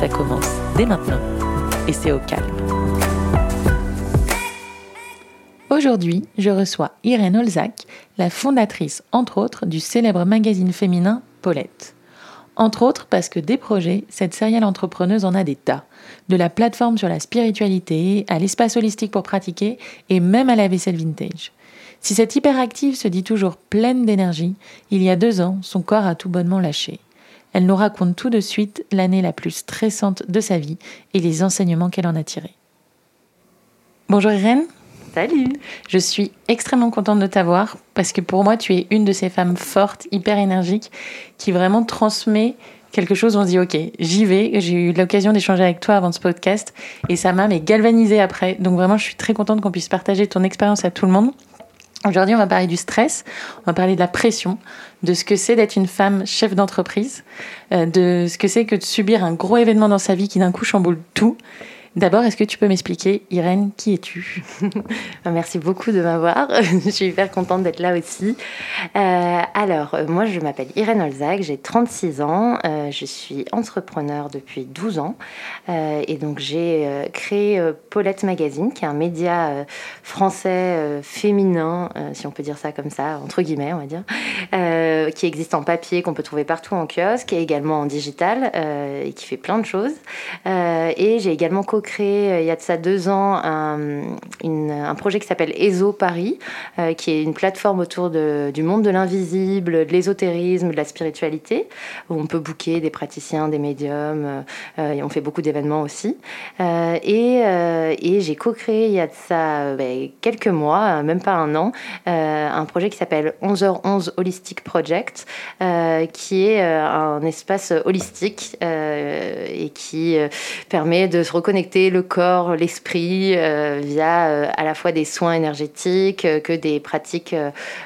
Ça commence dès maintenant et c'est au calme. Aujourd'hui, je reçois Irène Olzac, la fondatrice, entre autres, du célèbre magazine féminin Paulette. Entre autres parce que des projets, cette serial entrepreneuse en a des tas. De la plateforme sur la spiritualité, à l'espace holistique pour pratiquer et même à la vaisselle vintage. Si cette hyperactive se dit toujours pleine d'énergie, il y a deux ans, son corps a tout bonnement lâché. Elle nous raconte tout de suite l'année la plus stressante de sa vie et les enseignements qu'elle en a tirés. Bonjour Irène. Salut. Je suis extrêmement contente de t'avoir parce que pour moi, tu es une de ces femmes fortes, hyper énergiques, qui vraiment transmet quelque chose. On se dit, ok, j'y vais. J'ai eu l'occasion d'échanger avec toi avant ce podcast et ça m'a mais galvanisé après. Donc vraiment, je suis très contente qu'on puisse partager ton expérience à tout le monde. Aujourd'hui, on va parler du stress, on va parler de la pression, de ce que c'est d'être une femme chef d'entreprise, euh, de ce que c'est que de subir un gros événement dans sa vie qui d'un coup chamboule tout, D'abord, est-ce que tu peux m'expliquer, Irène, qui es-tu? Merci beaucoup de m'avoir. je suis hyper contente d'être là aussi. Euh, alors, euh, moi, je m'appelle Irène Olzac, j'ai 36 ans, euh, je suis entrepreneur depuis 12 ans. et donc, j'ai créé Paulette Magazine, qui est un média français féminin, si on peut dire ça comme ça, entre guillemets, on va dire, qui existe en papier, qu'on peut trouver partout en kiosque, et également en digital, et qui fait plein de choses. et j'ai également co créé euh, il y a de ça deux ans un, projet qui s'appelle ESO Paris, euh, qui est une plateforme autour du monde de l'invisible, de l'ésotérisme, de la spiritualité, où on peut booker des praticiens, des médiums, euh, et on fait beaucoup d'événements aussi. et, et j'ai co-créé il y a de ça ben, quelques mois, même pas un an, un projet qui s'appelle 11h11 Holistic Project, qui est un espace holistique et qui permet de se reconnecter le corps, l'esprit euh, via euh, à la fois des soins énergétiques euh, que des pratiques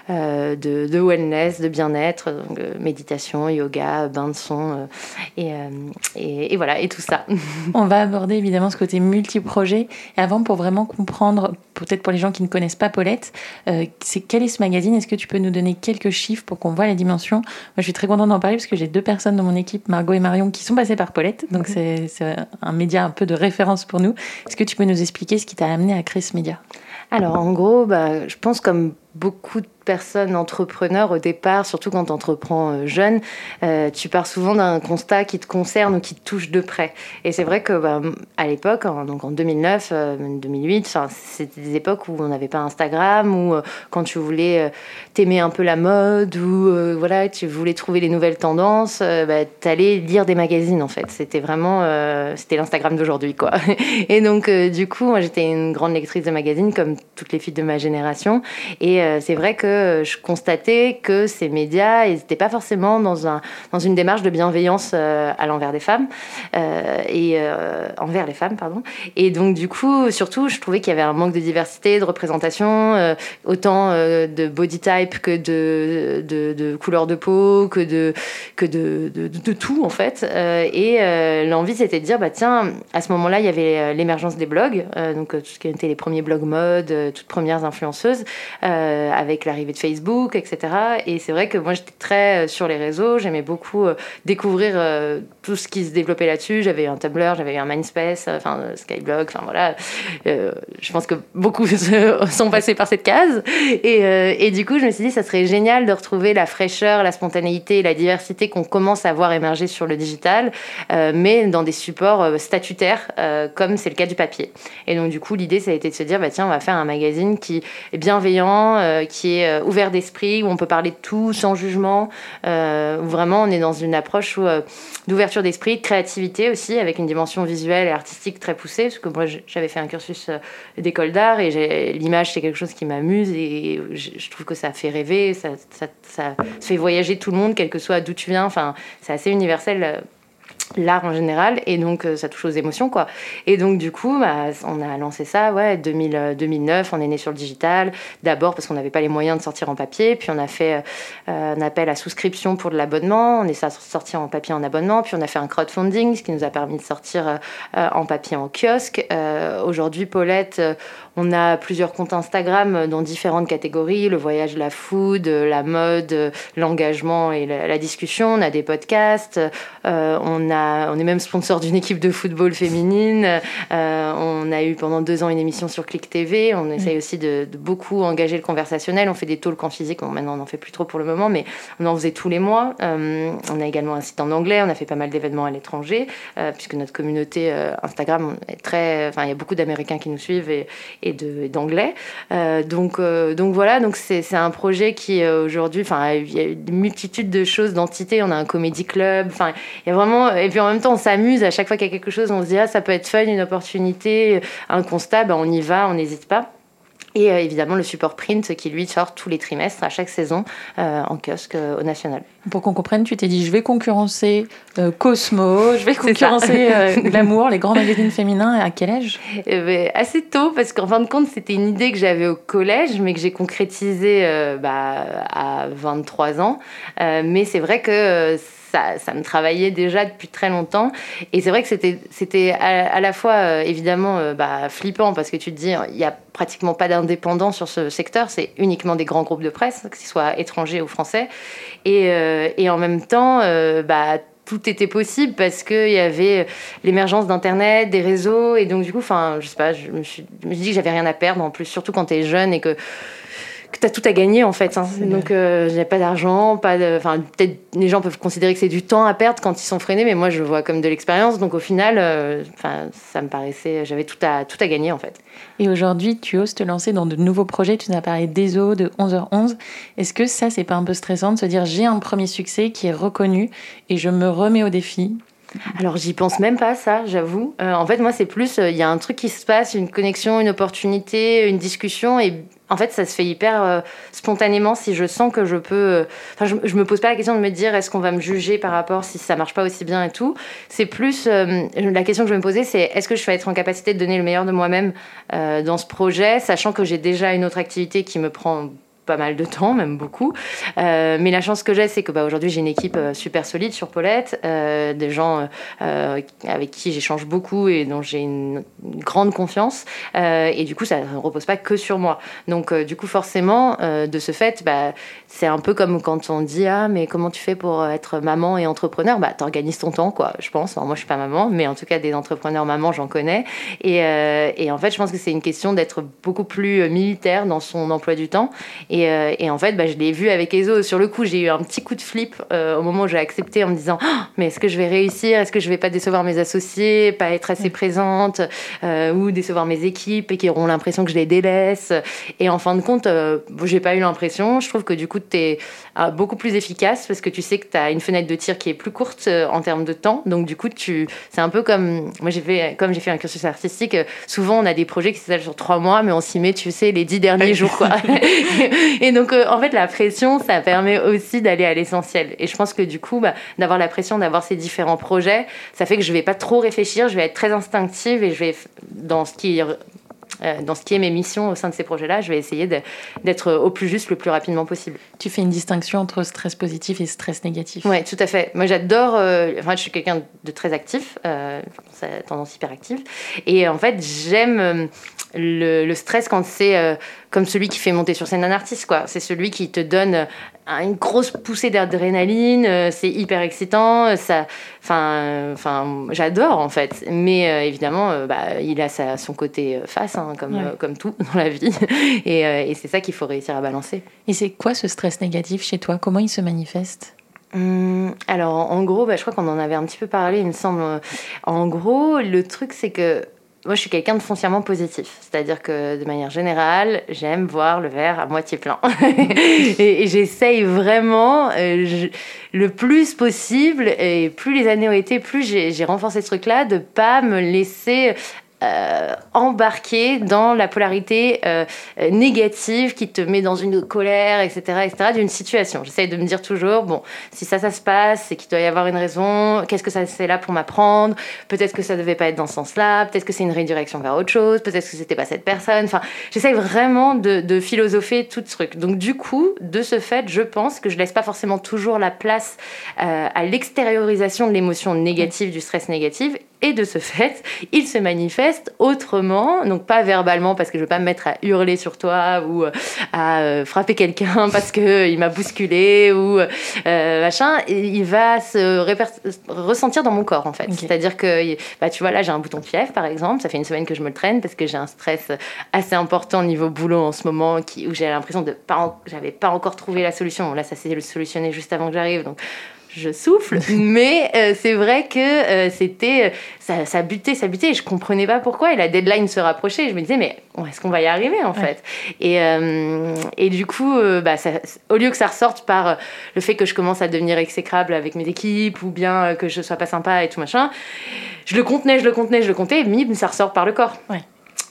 de, wellness, de bien-être, méditation, yoga, bain de son et, et, voilà, et tout ça. On va aborder évidemment ce côté multi-projet. Et avant, pour vraiment comprendre, peut-être pour les gens qui ne connaissent pas Paulette, c'est quel est ce magazine? Est-ce que tu peux nous donner quelques chiffres pour qu'on voit la dimension? Moi, je suis très contente d'en parler parce que j'ai deux personnes dans mon équipe, Margot et Marion, qui sont passées par Paulette. Donc, c'est un média un peu de référence pour nous. Est-ce que tu peux nous expliquer ce qui t'a amené à créer ce média Alors, en gros, bah, je pense comme beaucoup de personne entrepreneur au départ, surtout quand tu entreprends euh, jeune, euh, tu pars souvent d'un constat qui te concerne ou qui te touche de près. Et c'est vrai que bah, à l'époque, donc en 2009, 2008, euh, c'était des époques où on n'avait pas Instagram, ou quand tu voulais t'aimer un peu la mode, ou voilà, tu voulais trouver les nouvelles tendances, bah, tu allais lire des magazines en fait. C'était vraiment, c'était l'Instagram d'aujourd'hui quoi. Et donc du coup, moi j'étais une grande lectrice de magazines comme toutes les filles de ma génération. Et c'est vrai que euh, je constatais que ces médias, n'étaient pas forcément dans, un, dans une démarche de bienveillance euh, à l'envers des femmes euh, et envers les femmes, pardon. Et donc du coup, surtout, je trouvais qu'il y avait un manque de diversité, de représentation, autant de body type que de, de, de, couleur de peau, que de, tout en fait. et l'envie, c'était de dire, bah tiens, à ce moment-là, il y avait l'émergence des blogs, donc tout ce qui était les premiers blogs mode, toutes premières influenceuses, avec l'arrivée de Facebook, etc. Et c'est vrai que moi, j'étais très euh, sur les réseaux. J'aimais beaucoup euh, découvrir euh, tout ce qui se développait là-dessus. J'avais un Tumblr, j'avais un Mindspace, enfin Skyblog, enfin voilà. je pense que beaucoup sont passés par cette case. Et, et, du coup, je me suis dit, ça serait génial de retrouver la fraîcheur, la spontanéité, la diversité qu'on commence à voir émerger sur le digital, mais dans des supports statutaires, comme c'est le cas du papier. Et donc, du coup, l'idée, ça a été de se dire, bah, tiens, on va faire un magazine qui est bienveillant, qui est ouvert d'esprit, où on peut parler de tout sans jugement, euh, où vraiment on est dans une approche euh, d'ouverture d'esprit, de créativité aussi, avec une dimension visuelle et artistique très poussée, parce que moi j'avais fait un cursus euh, d'école d'art et l'image c'est quelque chose qui m'amuse et je trouve que ça fait rêver, ça, ça, ça, fait voyager tout le monde, quel que soit d'où tu viens, enfin c'est assez universel l'art en général et donc euh, ça touche aux émotions quoi. Et donc du coup bah, on a lancé ça ouais 2000, 2009 on est né sur le digital d'abord parce qu'on n'avait pas les moyens de sortir en papier puis on a fait euh, un appel à souscription pour de l'abonnement on est sorti en papier en abonnement puis on a fait un crowdfunding ce qui nous a permis de sortir euh, en papier en kiosque. Aujourd'hui Paulette on a plusieurs comptes Instagram dans différentes catégories le voyage la food la mode l'engagement et la, la, discussion on a des podcasts on a on est même sponsor d'une équipe de football féminine. Euh, on a eu pendant deux ans une émission sur Click TV. On essaye aussi de, beaucoup engager le conversationnel. On fait des talks en physique. maintenant, on n'en fait plus trop pour le moment, mais on en faisait tous les mois. Euh, on a également un site en anglais. On a fait pas mal d'événements à l'étranger, euh, puisque notre communauté Instagram est très. Enfin, il y a beaucoup d'Américains qui nous suivent et, et d'anglais. donc, donc voilà. Donc c'est un projet qui aujourd'hui, enfin, il y a une multitude de choses, d'entités. On a un comédie club. Enfin, il y a vraiment et puis en même temps, on s'amuse. À chaque fois qu'il y a quelque chose, on se dit, ah, ça peut être fun, une opportunité, un constat, ben, on y va, on n'hésite pas. Et euh, évidemment, le support print qui lui sort tous les trimestres, à chaque saison, euh, en kiosque euh, au national. Pour qu'on comprenne, tu t'es dit je vais concurrencer Cosmo, je vais concurrencer Glamour, les grands magazines féminins. À quel âge? Eh ben, Assez tôt, parce qu'en fin de compte, c'était une idée que j'avais au collège, mais que j'ai concrétisée bah, à 23 ans. mais c'est vrai que ça, me travaillait déjà depuis très longtemps. Et c'est vrai que c'était, c'était à, la fois euh, évidemment euh, bah, flippant parce que tu te dis, il n'y a pratiquement pas d'indépendants sur ce secteur, c'est uniquement des grands groupes de presse, que ce soit étrangers ou français. Et, euh, et en même temps, bah, tout était possible parce qu'il y avait l'émergence d'Internet, des réseaux. Et donc, du coup, je sais pas, je me suis, je me suis dit que j'avais rien à perdre en plus, surtout quand tu es jeune et que que tu as tout à gagner en fait. Hein. Donc euh, j'ai pas d'argent, pas de... Enfin, peut-être les gens peuvent considérer que c'est du temps à perdre quand ils sont freinés, mais moi je le vois comme de l'expérience. Donc au final, euh, enfin, ça me paraissait, j'avais tout à, tout à gagner en fait. Et aujourd'hui, tu oses te lancer dans de nouveaux projets. Tu nous as parlé d'ESO, de 11h11. Est-ce que ça, c'est pas un peu stressant de se dire j'ai un premier succès qui est reconnu et je me remets au défi? Alors j'y pense même pas ça, j'avoue. Euh, en fait, moi c'est plus, il y a un truc qui se passe, une connexion, une opportunité, une discussion, et en fait, ça se fait hyper euh, spontanément si je sens que je peux. Euh, enfin, je, me pose pas la question de me dire est-ce qu'on va me juger par rapport si ça marche pas aussi bien et tout. C'est plus euh, la question que je vais me poser, c'est est-ce que je vais être en capacité de donner le meilleur de moi-même dans ce projet, sachant que j'ai déjà une autre activité qui me prend pas mal de temps, même beaucoup. Euh, mais la chance que j'ai, c'est que bah, aujourd'hui j'ai une équipe euh, super solide sur Paulette, euh, des gens avec qui j'échange beaucoup et dont j'ai une, grande confiance. et du coup, ça ne repose pas que sur moi. Donc, du coup, forcément, de ce fait, bah, c'est un peu comme quand on dit ah mais comment tu fais pour être maman et entrepreneur? Bah, t'organises ton temps, quoi. Je pense. moi, je suis pas maman, mais en tout cas, des entrepreneurs maman, j'en connais. Et, et en fait, je pense que c'est une question d'être beaucoup plus militaire dans son emploi du temps. Euh, et, en fait, bah, je l'ai vu avec Ezo. Sur le coup, j'ai eu un petit coup de flip euh, au moment où j'ai accepté en me disant oh, Mais est-ce que je vais réussir? Est-ce que je vais pas décevoir mes associés Pas être assez présente euh, Ou décevoir mes équipes et qui auront l'impression que je les délaisse? Et en fin de compte, j'ai pas eu l'impression. Je trouve que du coup, tu es beaucoup plus efficace parce que tu sais que tu as une fenêtre de tir qui est plus courte en termes de temps. Donc, du coup, tu... c'est un peu comme. Moi, j'ai fait, comme j'ai fait un cursus artistique, souvent on a des projets qui s'étalent sur trois mois, mais on s'y met, tu sais, les dix derniers jours. Quoi. Et donc, euh, en fait, la pression, ça permet aussi d'aller à l'essentiel. Et je pense que du coup, bah, d'avoir la pression d'avoir ces différents projets, ça fait que je vais pas trop réfléchir, je vais être très instinctive et je vais, dans ce qui euh, dans ce qui est mes missions au sein de ces projets-là, je vais essayer d'être au plus juste le plus rapidement possible. Tu fais une distinction entre stress positif et stress négatif Oui, tout à fait. Moi, j'adore. Euh, enfin, je suis quelqu'un de très actif, euh, tendance hyperactive. Et en fait, j'aime le, stress quand c'est comme celui qui fait monter sur scène un artiste, quoi. C'est celui qui te donne une grosse poussée d'adrénaline, euh, c'est hyper excitant, ça, enfin, enfin, j'adore en fait. Mais euh, évidemment, euh, bah, il a sa, son côté face, hein, comme, comme tout dans la vie, et, et c'est ça qu'il faut réussir à balancer. Et c'est quoi ce stress négatif chez toi? Comment il se manifeste? Hum, alors en gros, bah, je crois qu'on en avait un petit peu parlé, il me semble. En gros, le truc c'est que moi, je suis quelqu'un de foncièrement positif. C'est-à-dire que, de manière générale, j'aime voir le verre à moitié plein. et, j'essaye vraiment euh, le plus possible, et plus les années ont été, plus j'ai renforcé ce truc-là, de pas me laisser embarqué dans la polarité négative qui te met dans une colère, etc., etc., d'une situation. J'essaye de me dire toujours, bon, si ça, ça se passe, c'est qu'il doit y avoir une raison. Qu'est-ce que ça, c'est là pour m'apprendre? Peut-être que ça devait pas être dans ce sens-là. Peut-être que c'est une redirection vers autre chose. Peut-être que c'était pas cette personne. Enfin, j'essaye vraiment de, de, philosopher tout ce truc. Donc, du coup, de ce fait, je pense que je laisse pas forcément toujours la place euh, à l'extériorisation de l'émotion négative, du stress négatif et de ce fait, il se manifeste autrement, donc pas verbalement parce que je veux pas me mettre à hurler sur toi ou euh, à euh, frapper quelqu'un parce que euh, il m'a bousculé ou machin. il va se ressentir dans mon corps en fait. C'est-à-dire que, bah, tu vois, là j'ai un bouton de fièvre par exemple, ça fait une semaine que je me le traîne parce que j'ai un stress assez important au niveau boulot en ce moment qui, où j'ai l'impression de pas, j'avais pas encore trouvé la solution. Là, ça s'est solutionné juste avant que j'arrive, donc je souffle, mais euh, c'est vrai que euh, c'était ça, ça butait, ça butait, et je comprenais pas pourquoi. Et la deadline se rapprochait, et je me disais mais est-ce qu'on va y arriver en fait? Et, euh, et du coup, bah, au lieu que ça ressorte par le fait que je commence à devenir exécrable avec mes équipes ou bien que je sois pas sympa et tout machin, je le contenais, je le contenais, je le contenais, et bim, ça ressort par le corps. Ouais.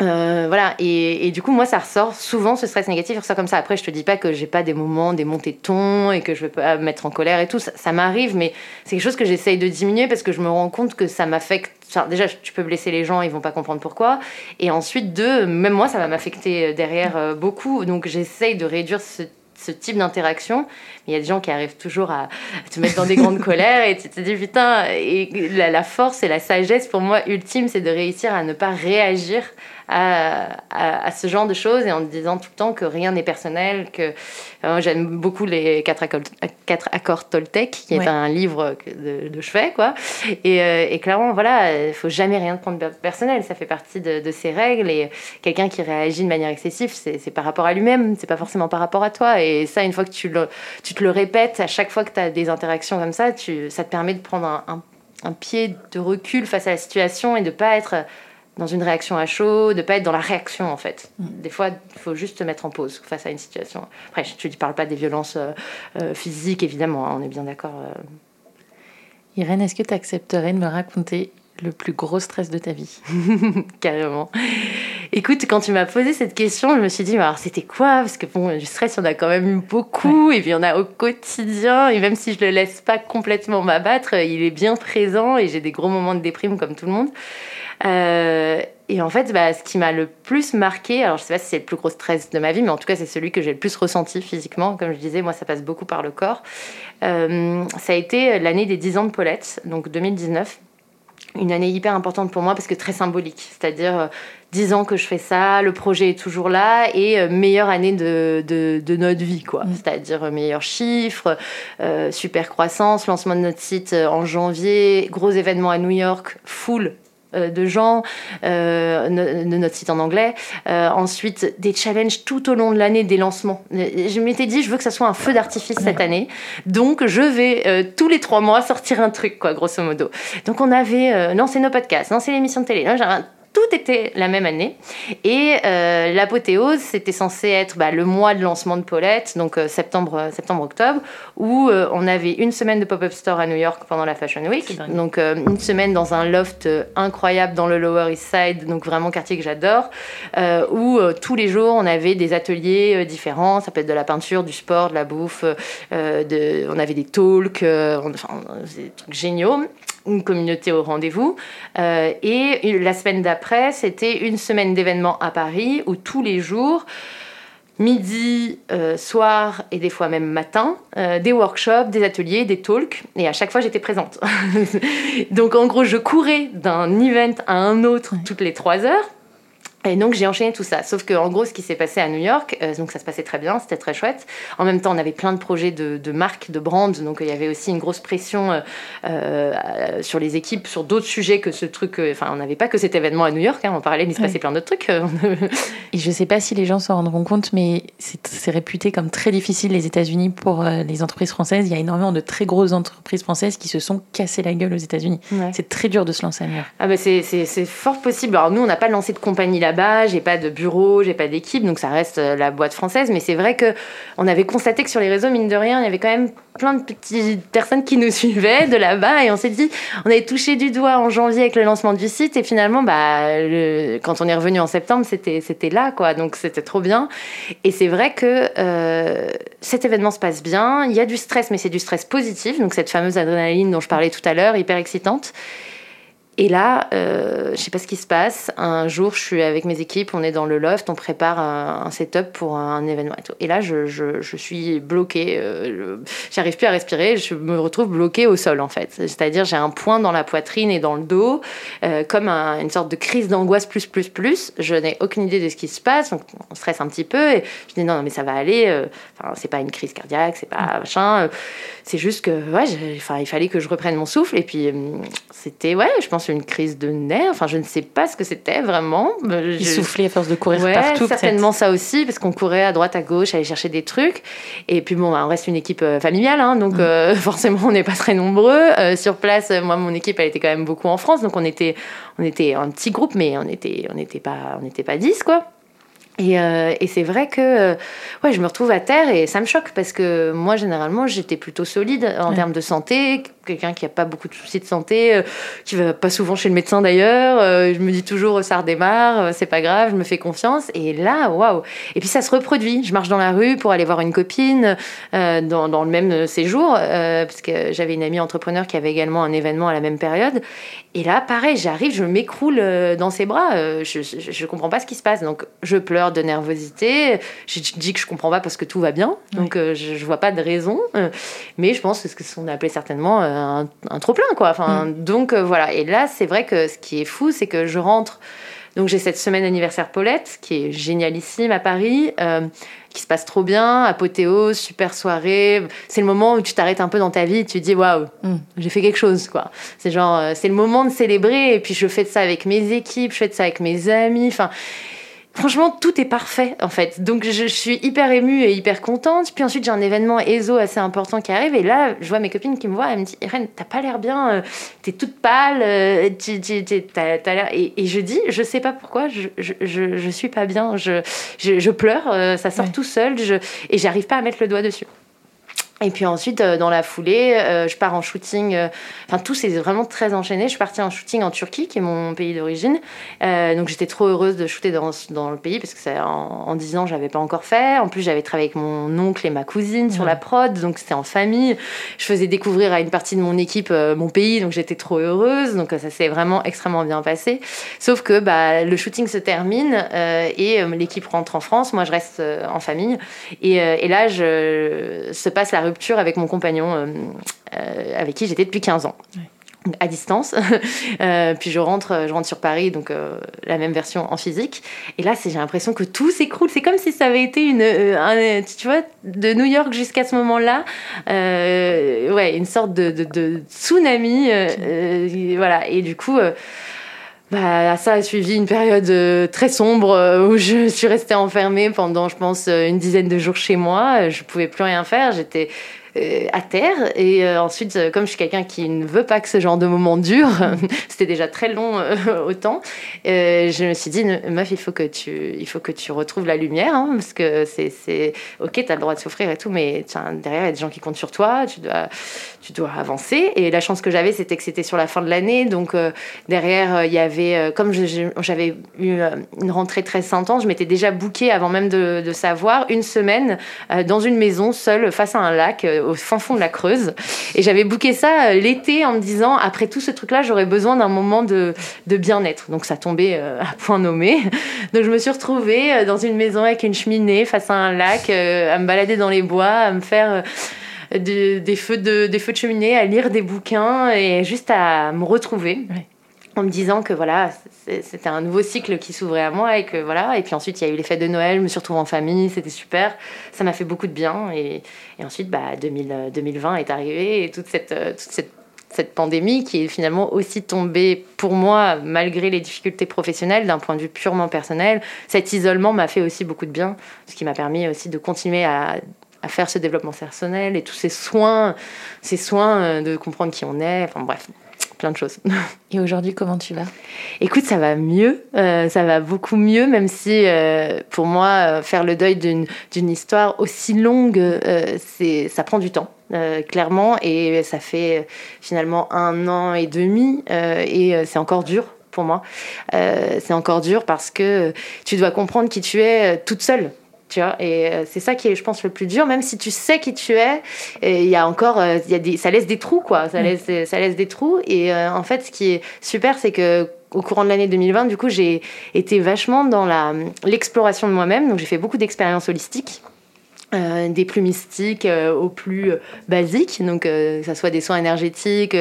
Euh, voilà, et, du coup, moi, ça ressort souvent ce stress négatif, ça comme ça. Après, je te dis pas que j'ai pas des moments, des montées de ton et que je vais pas me mettre en colère et tout. Ça, m'arrive, mais c'est quelque chose que j'essaye de diminuer parce que je me rends compte que ça m'affecte. déjà, tu peux blesser les gens, ils vont pas comprendre pourquoi. Et ensuite, deux, même moi, ça va m'affecter euh, derrière euh, beaucoup. Donc, j'essaye de réduire ce ce type d'interaction. Il y a des gens qui arrivent toujours à te mettre dans des grandes colères et tu te dis putain, et la, la force et la sagesse pour moi ultime, c'est de réussir à ne pas réagir à, ce genre de choses et en disant tout le temps que rien n'est personnel, que euh, j'aime beaucoup les quatre accords, quatre accords Toltec, qui est un livre de, de chevet, quoi. Et, euh, et, clairement, voilà, il faut jamais rien prendre personnel, ça fait partie de, de ces règles et quelqu'un qui réagit de manière excessive, c'est par rapport à lui-même, c'est pas forcément par rapport à toi. Et ça, une fois que tu, le, tu te le répètes à chaque fois que tu as des interactions comme ça, tu, ça te permet de prendre un, un, un pied de recul face à la situation et de pas être dans une réaction à chaud, de pas être dans la réaction en fait. Mm. Des fois, il faut juste se mettre en pause face à une situation. Après, je ne parle pas des violences euh, euh, physiques, évidemment, hein, on est bien d'accord. Euh. Irène, est-ce que tu accepterais de me raconter le plus gros stress de ta vie? Carrément. Écoute, quand tu m'as posé cette question, je me suis dit, alors c'était quoi? Parce que bon, du stress, il y en a quand même eu beaucoup, et puis il y en a au quotidien, et même si je le laisse pas complètement m'abattre, il est bien présent, et j'ai des gros moments de déprime comme tout le monde. Euh, et en fait, bah, ce qui m'a le plus marqué, alors je sais pas si c'est le plus gros stress de ma vie, mais en tout cas c'est celui que j'ai le plus ressenti physiquement. Comme je disais, moi ça passe beaucoup par le corps. Euh, ça a été l'année des 10 ans de Paulette, donc 2019. Une année hyper importante pour moi parce que très symbolique. C'est-à-dire 10 euh, ans que je fais ça, le projet est toujours là et meilleure année de, de, notre vie, quoi. Mm. C'est-à-dire meilleurs chiffres, super croissance, lancement de notre site en janvier, gros événement à New York, full euh, de gens, euh, de notre site en anglais. Euh, ensuite, des challenges tout au long de l'année, des lancements. Je m'étais dit, je veux que ça soit un feu d'artifice cette année. Donc, je vais tous les trois mois sortir un truc, quoi, grosso modo. Donc, on avait lancé nos podcasts, lancé l'émission de télé tout était la même année. Et euh, l'apothéose, c'était censé être bah, le mois de lancement de Paulette, donc euh, septembre, septembre, octobre, où euh, on avait une semaine de pop-up store à New York pendant la Fashion Week. Donc une semaine dans un loft incroyable dans le Lower East Side, donc vraiment quartier que j'adore, où tous les jours on avait des ateliers différents. Ça peut être de la peinture, du sport, de la bouffe, de, on avait des talks, enfin, des trucs géniaux une communauté au rendez-vous. Euh, et la semaine d'après, c'était une semaine d'événements à Paris où tous les jours, midi, euh, soir et des fois même matin, euh, des workshops, des ateliers, des talks. Et à chaque fois, j'étais présente. Donc en gros, je courais d'un event à un autre toutes les trois heures. Et donc j'ai enchaîné tout ça. Sauf que en gros, ce qui s'est passé à New York, euh, donc ça se passait très bien, c'était très chouette. En même temps, on avait plein de projets de, de marques, de brands, donc il y avait aussi une grosse pression euh, euh, sur les équipes, sur d'autres sujets que ce truc. Enfin, on n'avait pas que cet événement à New York. Hein, en parallèle, il se passait plein d'autres trucs. Et je sais pas si les gens s'en rendront compte, mais c'est réputé comme très difficile les États-Unis pour les entreprises françaises. Il y a énormément de très grosses entreprises françaises qui se sont cassées la gueule aux États-Unis. C'est très dur de se lancer à New York. Ah bah c'est fort possible. Alors nous, on n'a pas lancé de compagnie là là-bas, j'ai pas de bureau, j'ai pas d'équipe, donc ça reste la boîte française. Mais c'est vrai que on avait constaté que sur les réseaux, mine de rien, il y avait quand même plein de petites personnes qui nous suivaient de là-bas et on s'est dit, on avait touché du doigt en janvier avec le lancement du site et finalement, bah, quand on est revenu en septembre, c'était, c'était là, quoi. Donc c'était trop bien. Et c'est vrai que euh, cet événement se passe bien. Il y a du stress, mais c'est du stress positif. Donc cette fameuse adrénaline dont je parlais tout à l'heure, hyper excitante. Et là, euh, je sais pas ce qui se passe. Un jour, je suis avec mes équipes, on est dans le loft, on prépare un, setup pour un événement et là, je, suis bloquée. Euh, J'arrive plus à respirer. Je me retrouve bloquée au sol, en fait. C'est-à-dire, j'ai un point dans la poitrine et dans le dos, euh, comme une sorte de crise d'angoisse plus, plus, plus. Je n'ai aucune idée de ce qui se passe. Donc, on stresse un petit peu. Et je dis non, non mais ça va aller. Euh, enfin, c'est pas une crise cardiaque, c'est pas machin. C'est juste que, ouais, il fallait que je reprenne mon souffle. Et puis, c'était, ouais, je pense une crise de nerfs. Enfin, je ne sais pas ce que c'était vraiment. Je... soufflait à force de courir ouais, partout. Certainement ça aussi, parce qu'on courait à droite, à gauche, aller chercher des trucs. Et puis bon, bah, on reste une équipe euh, familiale, hein, donc mm. euh, forcément on n'est pas très nombreux. Euh, sur place, moi, mon équipe, elle était quand même beaucoup en France, donc on était, on était un petit groupe, mais on n'était on était pas, on était pas 10, quoi. Et, et c'est vrai que ouais, je me retrouve à terre et ça me choque parce que moi, généralement, j'étais plutôt solide en termes de santé, quelqu'un qui n'a pas beaucoup de soucis de santé, euh, qui va pas souvent chez le médecin d'ailleurs. Euh, je me dis toujours ça redémarre, euh, c'est pas grave, je me fais confiance. Et là, waouh Et puis ça se reproduit. Je marche dans la rue pour aller voir une copine dans, dans, le même séjour, parce que j'avais une amie entrepreneur qui avait également un événement à la même période. Et là, pareil, j'arrive, je m'écroule dans ses bras. je, je, comprends pas ce qui se passe, donc je pleure de nervosité. Je dis que je comprends pas parce que tout va bien, donc je, je vois pas de raison. mais je pense que ce qu'on a appelé certainement un, trop plein quoi. Enfin, mm. donc euh, voilà. Et là, c'est vrai que ce qui est fou, c'est que je rentre. Donc j'ai cette semaine anniversaire Paulette qui est génialissime à Paris, euh, qui se passe trop bien, apothéose, super soirée. C'est le moment où tu t'arrêtes un peu dans ta vie, et tu te dis waouh, mm. j'ai fait quelque chose quoi. C'est genre euh, c'est le moment de célébrer et puis je fais de ça avec mes équipes, je fais de ça avec mes amis. Enfin Franchement, tout est parfait en fait. Donc je, suis hyper émue et hyper contente. Puis ensuite, j'ai un événement ESO assez important qui arrive. Et là, je vois mes copines qui me voient. Elles me disent Irène, t'as pas l'air bien, euh, t'es toute pâle, euh, t'as l'air. Et, je dis Je sais pas pourquoi, je, je, je, suis pas bien. Je, pleure, euh, ça sort tout seul. Et j'arrive pas à mettre le doigt dessus. Et puis ensuite, euh, dans la foulée, euh, je pars en shooting. Euh, enfin, tout s'est vraiment très enchaîné. Je suis partie en shooting en Turquie, qui est mon pays d'origine. donc, j'étais trop heureuse de shooter dans, dans le pays parce que ça, en, en 10 ans, j'avais pas encore fait. En plus, j'avais travaillé avec mon oncle et ma cousine sur la prod, donc c'était en famille. Je faisais découvrir à une partie de mon équipe mon pays, donc j'étais trop heureuse. Donc, ça s'est vraiment extrêmement bien passé. Sauf que bah, le shooting se termine et l'équipe rentre en France. Moi, je reste en famille. Et, et là, je, se passe la rupture avec mon compagnon, euh, euh, avec qui j'étais depuis 15 ans. à distance. Euh, puis je rentre, je rentre sur Paris, donc la même version en physique. Et là, j'ai l'impression que tout s'écroule. C'est comme si ça avait été une, tu vois, de New York jusqu'à ce moment-là, ouais, une sorte de, de, de tsunami. voilà. Et du coup. Bah, ça a suivi une période très sombre où je suis restée enfermée pendant, je pense, une dizaine de jours chez moi. Je pouvais plus rien faire. J'étais euh, à terre. Et euh, ensuite, euh, comme je suis quelqu'un qui ne veut pas que ce genre de moment dure, c'était déjà très long autant, je me suis dit, meuf, il faut que tu, il faut que tu retrouves la lumière, hein, parce que c'est, ok, tu as le droit de souffrir et tout, mais derrière, il y a des gens qui comptent sur toi, tu dois, tu dois avancer. Et la chance que j'avais, c'était que c'était sur la fin de l'année, donc derrière, il y avait, comme j'avais eu une rentrée très intense, je m'étais déjà bookée avant même de savoir une semaine dans une maison seule face à un lac au fin fond de la Creuse. Et j'avais booké ça euh, l'été en me disant, après tout ce truc-là, j'aurais besoin d'un moment de, de bien-être. Donc ça tombait euh, à point nommé. Donc je me suis retrouvée euh, dans une maison avec une cheminée face à un lac, à me balader dans les bois, à me faire... des, feux de, des feux de cheminée, à lire des bouquins et juste à me retrouver en me disant que voilà, c'était un nouveau cycle qui s'ouvrait à moi et que voilà. Et puis ensuite, il y a eu les fêtes de Noël, je me suis en famille, c'était super. Ça m'a fait beaucoup de bien. Et, ensuite, bah, 2000, 2020 est arrivé et toute cette, toute cette, cette, pandémie qui est finalement aussi tombée pour moi, malgré les difficultés professionnelles, d'un point de vue purement personnel. Cet isolement m'a fait aussi beaucoup de bien, ce qui m'a permis aussi de continuer à à faire ce développement personnel et tous ces soins, ces soins de comprendre qui on est, enfin bref, plein de choses. Et aujourd'hui, comment tu vas? Écoute, ça va mieux, ça va beaucoup mieux, même si pour moi, faire le deuil d'une histoire aussi longue, c'est ça prend du temps. clairement, et ça fait finalement un an et demi, et c'est encore dur pour moi. c'est encore dur parce que tu dois comprendre qui tu es toute seule et euh, c'est ça qui est, je pense, le plus dur, même si tu sais qui tu es, il y a encore, euh, il y a des, ça laisse des trous, quoi. Ça, mm. laisse, ça laisse des trous. Et euh, en fait, ce qui est super, c'est que au courant de l'année 2020, du coup, j'ai été vachement dans l'exploration de moi-même. Donc, j'ai fait beaucoup d'expériences holistiques. Euh, des plus mystiques euh, aux plus basiques, donc euh, que ce soit des soins énergétiques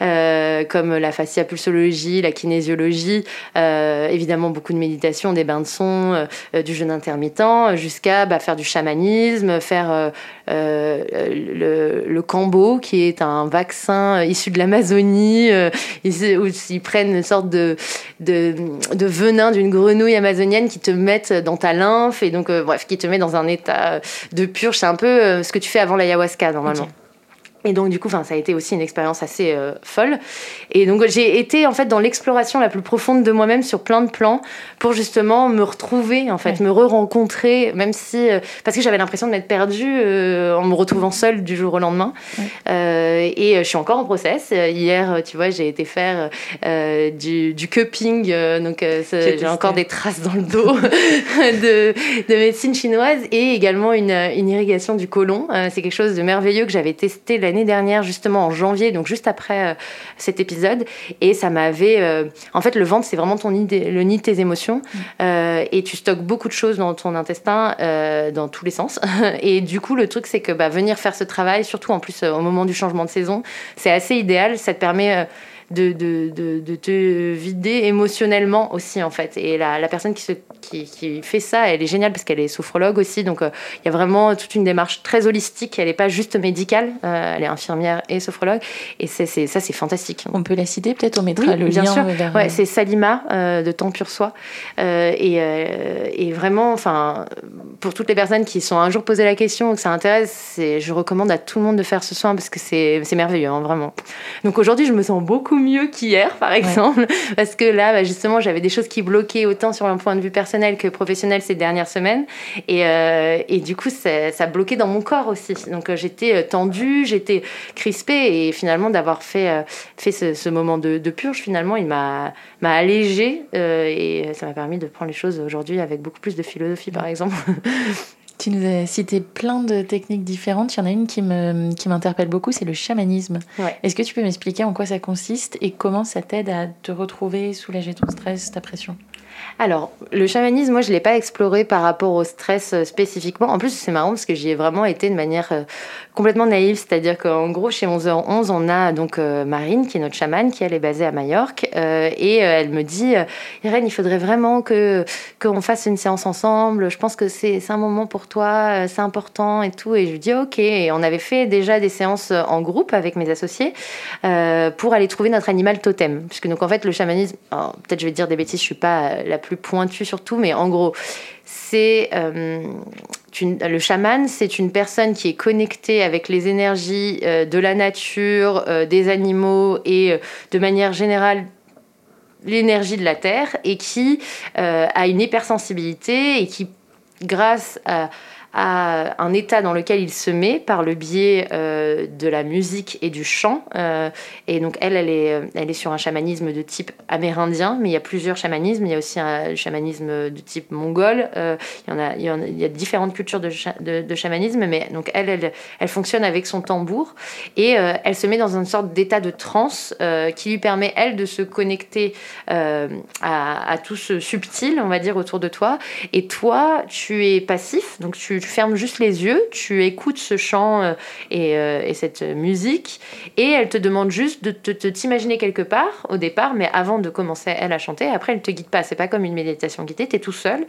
comme la fasciapulsologie, la kinésiologie, évidemment beaucoup de méditation, des bains de son, du jeûne intermittent, jusqu'à bah, faire du chamanisme, faire le, le cambo qui est un vaccin issu de l'Amazonie, où ils prennent une sorte de, de, venin d'une grenouille amazonienne qui te mettent dans ta lymphe et donc bref qui te met dans un état de purge. C'est un peu euh, ce que tu fais avant l'ayahuasca normalement. Et donc, du coup, ça a été aussi une expérience assez euh, folle. Et donc, j'ai été en fait dans l'exploration la plus profonde de moi-même sur plein de plans pour justement me retrouver, en fait, me re-rencontrer, même si. Euh, parce que j'avais l'impression de m'être perdue euh, en me retrouvant seule du jour au lendemain. et je suis encore en process. Hier, tu vois, j'ai été faire du, du, cupping. donc, j'ai encore des traces dans le dos de, de, médecine chinoise et également une, une irrigation du côlon. C'est quelque chose de merveilleux que j'avais testé la l'année dernière, justement en janvier, donc juste après euh, cet épisode. Et ça m'avait. Euh, en fait, le ventre, c'est vraiment ton nid le nid de tes émotions. Mm. Euh, et tu stockes beaucoup de choses dans ton intestin, dans tous les sens. et du coup, le truc, c'est que bah, venir faire ce travail, surtout en plus au moment du changement de saison, c'est assez idéal. Ça te permet de, de, de, te vider émotionnellement aussi en fait. Et la, la personne qui, se, qui, qui, fait ça, elle est géniale parce qu'elle est sophrologue aussi. Donc euh, il y a vraiment toute une démarche très holistique. Elle n'est pas juste médicale, euh, elle est infirmière et sophrologue. Et c'est, ça, c'est fantastique. On peut la citer peut-être, on mettra le bien lien. Sûr. Ouais, c'est Salima de Temps Pur Soi. et, et, vraiment, enfin, pour toutes les personnes qui sont un jour posé la question, que ça intéresse, je recommande à tout le monde de faire ce soin parce que c'est, c'est merveilleux, hein, vraiment. Donc aujourd'hui, je me sens beaucoup mieux qu'hier, par exemple, parce que là, bah, justement, j'avais des choses qui bloquaient autant sur un point de vue personnel que professionnel ces dernières semaines. Et, euh, et du coup, ça, ça, bloquait dans mon corps aussi. Donc euh, j'étais euh, tendue, j'étais crispée. Et finalement, d'avoir fait, fait ce, moment de, purge, finalement, il m'a allégé. et ça m'a permis de prendre les choses aujourd'hui avec beaucoup plus de philosophie, par exemple. Tu nous as cité plein de techniques différentes. Il y en a une qui me qui m'interpelle beaucoup, c'est le chamanisme. Est-ce que tu peux m'expliquer en quoi ça consiste et comment ça t'aide à te retrouver, soulager ton stress, ta pression? Alors, le chamanisme, moi, je ne l'ai pas exploré par rapport au stress euh, spécifiquement. En plus, c'est marrant parce que j'y ai vraiment été de manière euh, complètement naïve. C'est-à-dire qu'en gros, chez 11h11, on a donc euh, Marine, qui est notre chamane, qui elle est basée à Majorque. et elle me dit Irène, il faudrait vraiment que qu'on fasse une séance ensemble. Je pense que c'est un moment pour toi, c'est important et tout. Et je lui dis Ok. Et on avait fait déjà des séances en groupe avec mes associés pour aller trouver notre animal totem. Puisque, donc, en fait, le chamanisme, peut-être je vais dire des bêtises, je suis pas la plus pointue surtout, mais en gros, c'est euh, le chaman, c'est une personne qui est connectée avec les énergies euh, de la nature, euh, des animaux et de manière générale l'énergie de la terre et qui a une hypersensibilité et qui, grâce à à un état dans lequel il se met par le biais euh, de la musique et du chant. Euh, et donc elle, elle est, elle est sur un chamanisme de type amérindien, mais il y a plusieurs chamanismes. Il y a aussi un chamanisme de type mongol. Euh, il, y en a, différentes cultures de, de, chamanisme, mais donc elle, elle, elle, fonctionne avec son tambour et elle se met dans une sorte d'état de transe qui lui permet, elle, de se connecter à, à tout ce subtil, on va dire, autour de toi. Et toi, tu es passif, donc tu tu fermes juste les yeux, tu écoutes ce chant euh, euh, et, cette musique, et elle te demande juste de t'imaginer quelque part au départ, mais avant de commencer elle à chanter, après elle te guide pas, c'est pas comme une méditation guidée, tu es tout seul,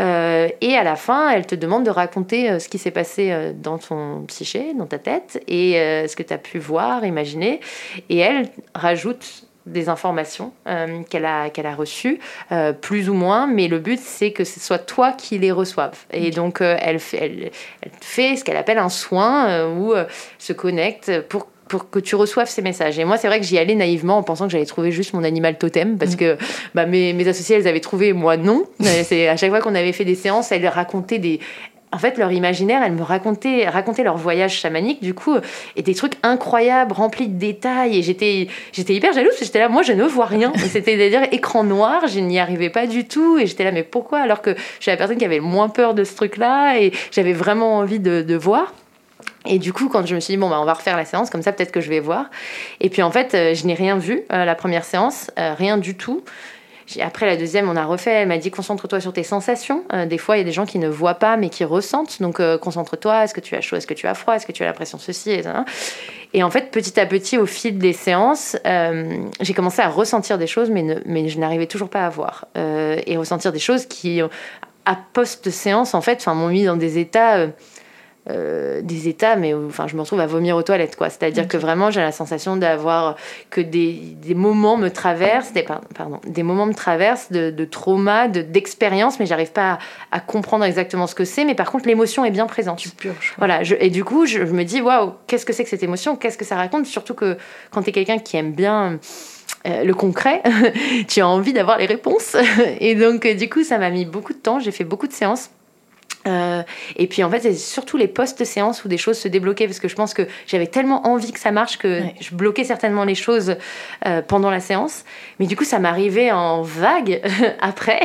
euh, et à la fin elle te demande de raconter ce qui s'est passé dans ton psyché, dans ta tête, et ce que tu as pu voir, imaginer, et elle rajoute des informations euh, qu'elle a, qu'elle a reçues, euh, plus ou moins, mais le but c'est que ce soit toi qui les reçoives. Et donc euh, elle, fait, elle, fait ce qu'elle appelle un soin, ou se connecte pour pour que tu reçoives ces messages. Et moi, c'est vrai que j'y allais naïvement en pensant que j'allais trouver juste mon animal totem parce mm. que bah, mes, mes associés, elles avaient trouvé, moi non. c'est à chaque fois qu'on avait fait des séances, elles racontaient des en fait, leur imaginaire, elles me racontaient, racontaient leur voyage chamanique, du coup, et des trucs incroyables, remplis de détails. Et j'étais, j'étais hyper jalouse, parce que j'étais là, moi, je ne vois rien. C'était, à dire écran noir, je n'y arrivais pas du tout. Et j'étais là, mais pourquoi? Alors que je suis la personne qui avait le moins peur de ce truc-là, et j'avais vraiment envie de, de voir. Et du coup, quand je me suis dit, bon, bah, on va refaire la séance, comme ça, peut-être que je vais voir. Et puis, en fait, euh, je n'ai rien vu, euh, la première séance, euh, rien du tout. Après la deuxième, on a refait. Elle m'a dit concentre-toi sur tes sensations. des fois, il y a des gens qui ne voient pas mais qui ressentent. Donc concentre-toi. Est-ce que tu as chaud? Est-ce que tu as froid? Est-ce que tu as l'impression ceci? Et, et en fait, petit à petit, au fil des séances, j'ai commencé à ressentir des choses, mais, je n'arrivais toujours pas à voir. et ressentir des choses qui, à post-séance, en fait, m'ont mis dans des états euh, des états, mais enfin, je me retrouve à vomir aux toilettes, quoi. C'est-à-dire que vraiment, j'ai la sensation d'avoir que des, des, moments me traversent, des, pardon, des moments me traversent de, de trauma, d'expérience, mais j'arrive pas à, comprendre exactement ce que c'est. Mais par contre, l'émotion est bien présente. Tu purges. Voilà. Je, et du coup, je, me dis, waouh, qu'est-ce que c'est que cette émotion? Qu'est-ce que ça raconte? Surtout que quand tu es quelqu'un qui aime bien euh, le concret, tu as envie d'avoir les réponses. et donc, du coup, ça m'a mis beaucoup de temps. J'ai fait beaucoup de séances. Euh, et puis en fait, c'est surtout les post-séances où des choses se débloquaient parce que je pense que j'avais tellement envie que ça marche que je bloquais certainement les choses euh, pendant la séance. Mais du coup, ça m'arrivait en vague après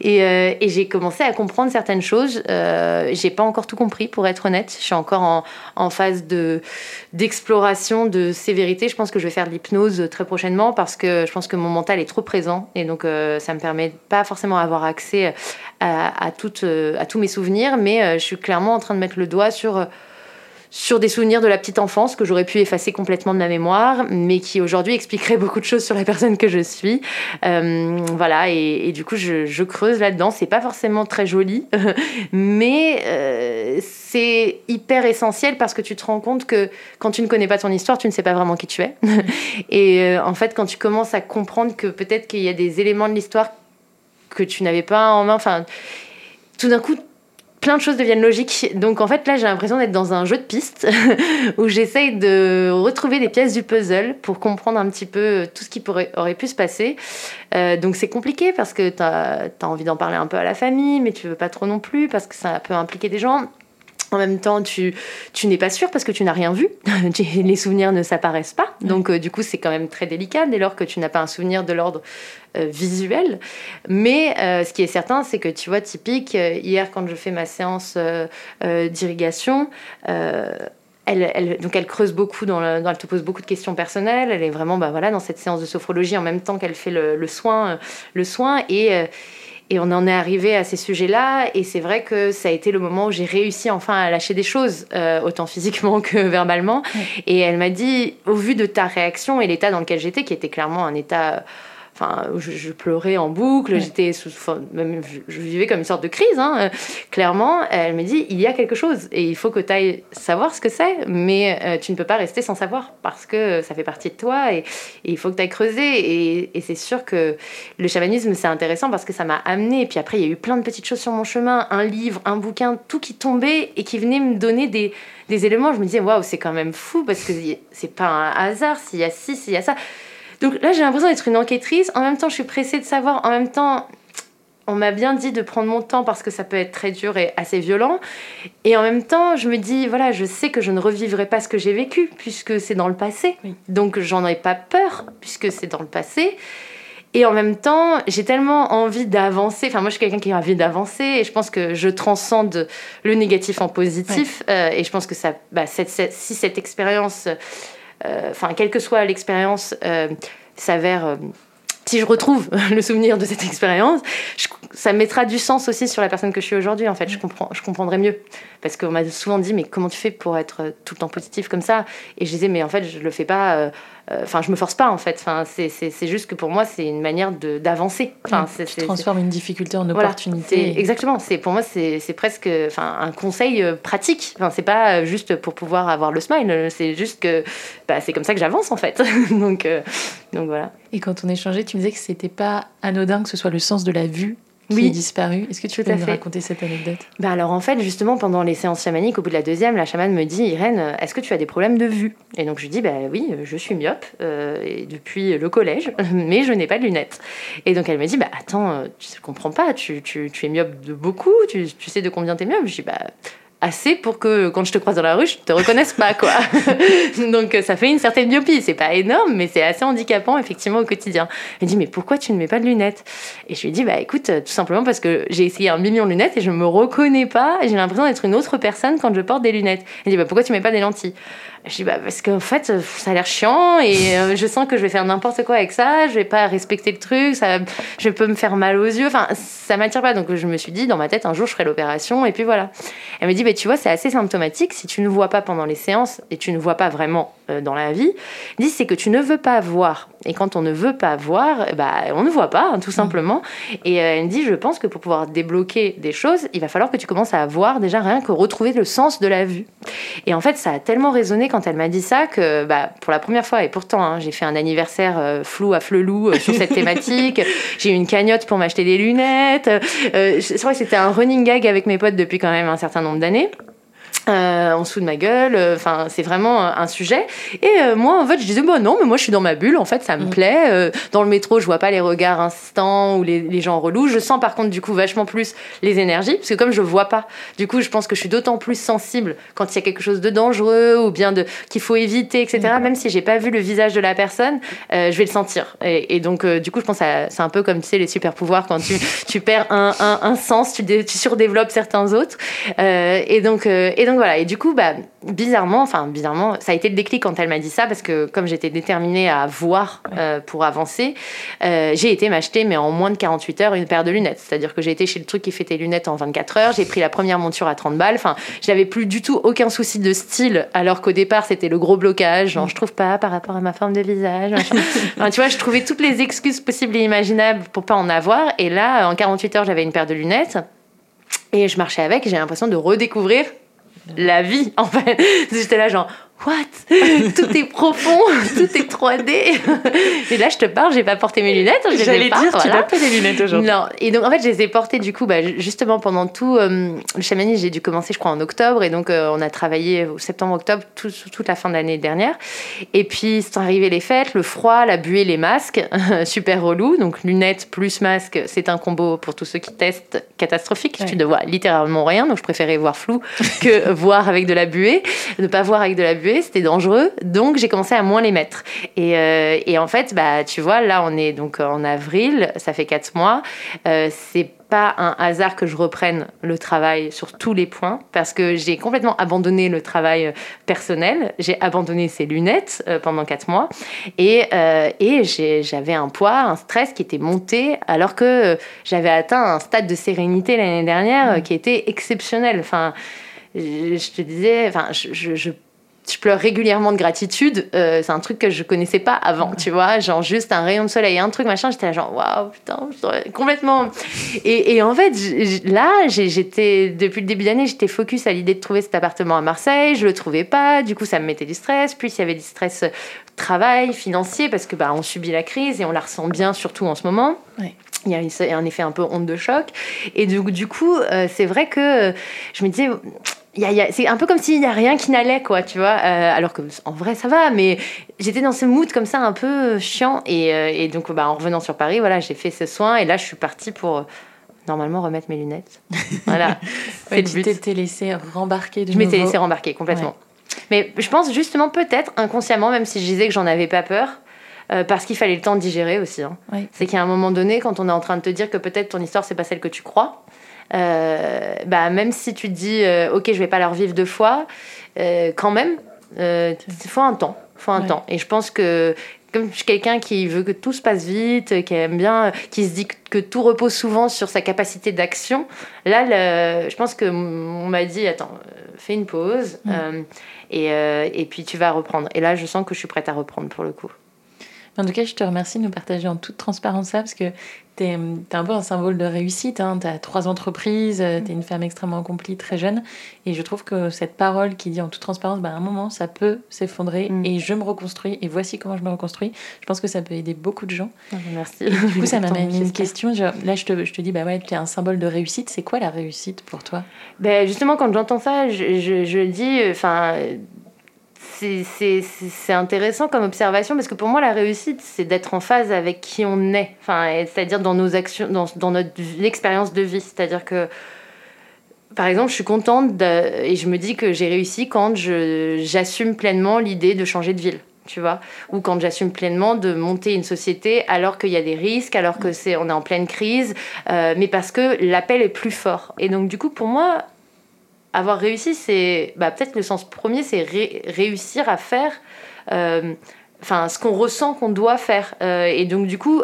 et, euh, et j'ai commencé à comprendre certaines choses. j'ai pas encore tout compris pour être honnête. Je suis encore en, en phase de d'exploration de sévérité. Je pense que je vais faire de l'hypnose très prochainement parce que je pense que mon mental est trop présent et donc ça me permet pas forcément d'avoir accès à, à, toutes, à tous mes souvenirs, mais euh, je suis clairement en train de mettre le doigt sur euh, sur des souvenirs de la petite enfance que j'aurais pu effacer complètement de ma mémoire, mais qui aujourd'hui expliqueraient beaucoup de choses sur la personne que je suis. Euh, voilà, et, du coup, je, creuse là-dedans. C'est pas forcément très joli, mais c'est hyper essentiel parce que tu te rends compte que quand tu ne connais pas ton histoire, tu ne sais pas vraiment qui tu es. et en fait, quand tu commences à comprendre que peut-être qu'il y a des éléments de l'histoire que tu n'avais pas en main, enfin, tout d'un coup, plein de choses deviennent logiques. Donc en fait là j'ai l'impression d'être dans un jeu de pistes où j'essaye de retrouver des pièces du puzzle pour comprendre un petit peu tout ce qui aurait pu se passer. Euh, donc c'est compliqué parce que tu as, envie d'en parler un peu à la famille mais tu veux pas trop non plus parce que ça peut impliquer des gens. En même temps, tu, tu n'es pas sûr parce que tu n'as rien vu. Les souvenirs ne s'apparaissent pas. Donc, euh, du coup, c'est quand même très délicat dès lors que tu n'as pas un souvenir de l'ordre euh, visuel. Mais euh, ce qui est certain, c'est que tu vois, typique, hier, quand je fais ma séance d'irrigation, elle, elle, donc elle creuse beaucoup, dans, le, dans, elle te pose beaucoup de questions personnelles. Elle est vraiment bah, voilà, dans cette séance de sophrologie en même temps qu'elle fait le, le, soin, le soin. Et et on en est arrivé à ces sujets-là, et c'est vrai que ça a été le moment où j'ai réussi enfin à lâcher des choses, euh, autant physiquement que verbalement. Et elle m'a dit, au vu de ta réaction et l'état dans lequel j'étais, qui était clairement un état Enfin, je, pleurais en boucle, j'étais sous, même, je, vivais comme une sorte de crise, hein, euh, clairement. Elle me dit, il y a quelque chose et il faut que tu ailles savoir ce que c'est, mais euh, tu ne peux pas rester sans savoir parce que ça fait partie de toi et, il faut que tu ailles creuser. Et, et c'est sûr que le chamanisme, c'est intéressant parce que ça m'a amené. Et puis après, il y a eu plein de petites choses sur mon chemin, un livre, un bouquin, tout qui tombait et qui venait me donner des, des éléments. Je me disais, waouh, c'est quand même fou parce que c'est pas un hasard s'il y a ci, s'il y a ça. Donc là, j'ai l'impression d'être une enquêtrice. En même temps, je suis pressée de savoir. En même temps, on m'a bien dit de prendre mon temps parce que ça peut être très dur et assez violent. Et en même temps, je me dis, voilà, je sais que je ne revivrai pas ce que j'ai vécu puisque c'est dans le passé. Donc j'en ai pas peur puisque c'est dans le passé. Et en même temps, j'ai tellement envie d'avancer. Enfin, moi, je suis quelqu'un qui a envie d'avancer et je pense que je transcende le négatif en positif. Euh, et je pense que ça, bah, si cette expérience enfin, quelle que soit l'expérience, euh, s'avère euh, si je retrouve le souvenir de cette expérience, ça mettra du sens aussi sur la personne que je suis aujourd'hui. En fait, je, comprends, je comprendrai mieux. Parce qu'on m'a souvent dit, mais comment tu fais pour être tout le temps positif comme ça? Et je disais, mais en fait, je le fais pas euh, enfin, je me force pas en fait. Enfin, c'est juste que pour moi, c'est une manière d'avancer. Enfin, tu transformes une difficulté en opportunité. Exactement. C'est pour moi, c'est presque, enfin, un conseil euh, pratique. Enfin, c'est pas euh, juste pour pouvoir avoir le smile. C'est juste que, bah, c'est comme ça que j'avance en fait. donc, donc voilà. Et quand on échangeait, tu me disais que c'était pas anodin que ce soit le sens de la vue qui est disparu. Est-ce que tu peux nous raconter cette anecdote? Bah Alors en fait, justement, pendant les séances chamaniques, au bout de la deuxième, la chamane me dit Irène, est-ce que tu as des problèmes de vue? Et donc je lui dis bah oui, je suis myope et depuis le collège, mais je n'ai pas de lunettes. Et donc elle me dit bah attends, tu ne comprends pas, tu, tu, tu, es myope de beaucoup, tu, tu sais de combien tu es myope? Je dis bah assez pour que quand je te croise dans la rue, je te reconnaisse pas, quoi. Donc ça fait une certaine myopie. C'est pas énorme, mais c'est assez handicapant, effectivement, au quotidien. Elle dit, mais pourquoi tu ne mets pas de lunettes? Et je lui dis, bah écoute, tout simplement parce que j'ai essayé un million de lunettes et je me reconnais pas. J'ai l'impression d'être une autre personne quand je porte des lunettes. Elle dit, bah pourquoi tu mets pas des lentilles? Je dis bah parce qu'en fait ça a l'air chiant et euh, je sens que je vais faire n'importe quoi avec ça, je vais pas respecter le truc, ça, je peux me faire mal aux yeux, enfin ça m'attire pas. Donc je me suis dit dans ma tête un jour je ferai l'opération et puis voilà. Elle me dit bah tu vois c'est assez symptomatique. Si tu ne vois pas pendant les séances et tu ne vois pas vraiment euh, dans la vie, dit c'est que tu ne veux pas voir. Et quand on ne veut pas voir, bah on ne voit pas hein, tout simplement. Et euh, elle me dit je pense que pour pouvoir débloquer des choses il va falloir que tu commences à voir déjà rien que retrouver le sens de la vue. Et en fait ça a tellement résonné quand elle m'a dit ça que bah, pour la première fois, et pourtant hein, j'ai fait un anniversaire euh, flou à flelou euh, sur cette thématique, j'ai eu une cagnotte pour m'acheter des lunettes, euh, c'est vrai que c'était un running gag avec mes potes depuis quand même un certain nombre d'années. Euh, en dessous de ma gueule. Euh, enfin, c'est vraiment un sujet. Et euh, moi, en fait, je disais, bon, non, mais moi, je suis dans ma bulle. En fait, ça me mm. plaît. dans le métro, je vois pas les regards insistants ou les, les, gens relous. Je sens, par contre, du coup, vachement plus les énergies. Parce que comme je vois pas, du coup, je pense que je suis d'autant plus sensible quand il y a quelque chose de dangereux ou bien de qu'il faut éviter, etc. Mm. Même si j'ai pas vu le visage de la personne, je vais le sentir. Et, donc, du coup, je pense que c'est un peu comme, tu sais, les super pouvoirs. Quand tu, tu perds un, un, un sens, tu, tu, surdéveloppes certains autres. et donc, et donc voilà, et du coup, bah, bizarrement, enfin bizarrement, ça a été le déclic quand elle m'a dit ça, parce que comme j'étais déterminée à voir euh, pour avancer, euh, j'ai été m'acheter, mais en moins de 48 heures, une paire de lunettes. C'est-à-dire que j'ai été chez le truc qui fait tes lunettes en 24 heures, j'ai pris la première monture à 30 balles, enfin, j'avais plus du tout aucun souci de style, alors qu'au départ, c'était le gros blocage, genre, je trouve pas par rapport à ma forme de visage. tu vois, je trouvais toutes les excuses possibles et imaginables pour pas en avoir, et là, en 48 heures, j'avais une paire de lunettes. Et je marchais avec, j'ai l'impression de redécouvrir la vie, en fait. J'étais là, genre, what? Tout est profond, tout est 3D. et là, je te parle, j'ai pas porté mes lunettes. J'allais dire, voilà. tu n'as pas les lunettes aujourd'hui. Non, et donc en fait, je les ai portées du coup, bah, justement pendant tout euh, le chamanisme, j'ai dû commencer, je crois, en octobre, et donc euh, on a travaillé au septembre-octobre toute la fin de l'année dernière. Et puis sont arrivées les fêtes, le froid, la buée, les masques, super relou. Donc lunettes plus masque, c'est un combo pour tous ceux qui testent catastrophique. Tu ne vois littéralement rien, donc je préférais voir flou que voir avec de la buée. Ne pas voir avec de la buée c'était dangereux, donc j'ai commencé à moins les mettre. Et, euh, et, en fait, bah, tu vois, là on est donc en avril, ça fait quatre mois. Euh, c'est pas un hasard que je reprenne le travail sur tous les points parce que j'ai complètement abandonné le travail personnel. J'ai abandonné ces lunettes euh, pendant quatre mois et, et j'avais un poids, un stress qui était monté alors que j'avais atteint un stade de sérénité l'année dernière mmh. qui était exceptionnel. Enfin, je, te disais, enfin, je, je je pleure régulièrement de gratitude. Euh, c'est un truc que je connaissais pas avant, tu vois. Genre juste un rayon de soleil, un truc machin. J'étais là genre waouh putain, complètement. Et, et en fait là, j'étais depuis le début d'année, j'étais focus à l'idée de trouver cet appartement à Marseille. Je le trouvais pas. Du coup, ça me mettait du stress. Puis il y avait du stress travail, financier, parce que bah on subit la crise et on la ressent bien, surtout en ce moment. Il y a un effet un peu honte de choc. Et du, du coup, euh, c'est vrai que je me disais c'est un peu comme s'il n'y a rien qui n'allait, quoi, tu vois. Euh, alors que en vrai, ça va, mais j'étais dans ce mood comme ça, un peu chiant. Et, euh, et donc, bah, en revenant sur Paris, voilà, j'ai fait ce soin. Et là, je suis partie pour euh, normalement remettre mes lunettes. Voilà. ouais, tu t'étais laissé rembarquer Je m'étais laissé rembarquer complètement. Mais je pense justement, peut-être inconsciemment, même si je disais que j'en avais pas peur, parce qu'il fallait le temps de digérer aussi. Hein. C'est qu'à un moment donné, quand on est en train de te dire que peut-être ton histoire, c'est pas celle que tu crois, euh, bah, même si tu te dis, euh, ok, je vais pas leur vivre deux fois, euh, quand même, il faut un temps. faut un temps. Et je pense que comme je suis quelqu'un qui veut que tout se passe vite, qui aime bien, qui se dit que tout repose souvent sur sa capacité d'action, là, je pense que on m'a dit, attends, fais une pause, et, et, puis tu vas reprendre. Et là, je sens que je suis prête à reprendre pour le coup. En tout cas, je te remercie de nous partager en toute transparence ça, parce que tu es, un peu un symbole de réussite. Hein. Tu as trois entreprises, euh, tu es une femme extrêmement accomplie, très jeune. Et je trouve que cette parole qui dit en toute transparence, bah, à un moment, ça peut s'effondrer mm. et je me reconstruis et voici comment je me reconstruis. Je pense que ça peut aider beaucoup de gens. Ah, merci. du coup, ça m'amène une question. là, je te, je te dis, bah ouais, tu es un symbole de réussite. C'est quoi la réussite pour toi? Ben, Justement, quand j'entends ça, je, je, je dis, enfin c'est intéressant comme observation parce que pour moi, la réussite, c'est d'être en phase avec qui on est, enfin, c'est-à-dire dans nos actions, dans, notre expérience de vie. C'est-à-dire que, par exemple, je suis contente et je me dis que j'ai réussi quand j'assume pleinement l'idée de changer de ville tu vois, ou quand j'assume pleinement de monter une société alors qu'il y a des risques, alors que c'est on est en pleine crise, euh, mais parce que l'appel est plus fort. Et donc du coup, pour moi, avoir réussi, c'est bah, peut-être le sens premier, c'est réussir à faire euh, enfin ce qu'on ressent qu'on doit faire. Euh, et donc du coup,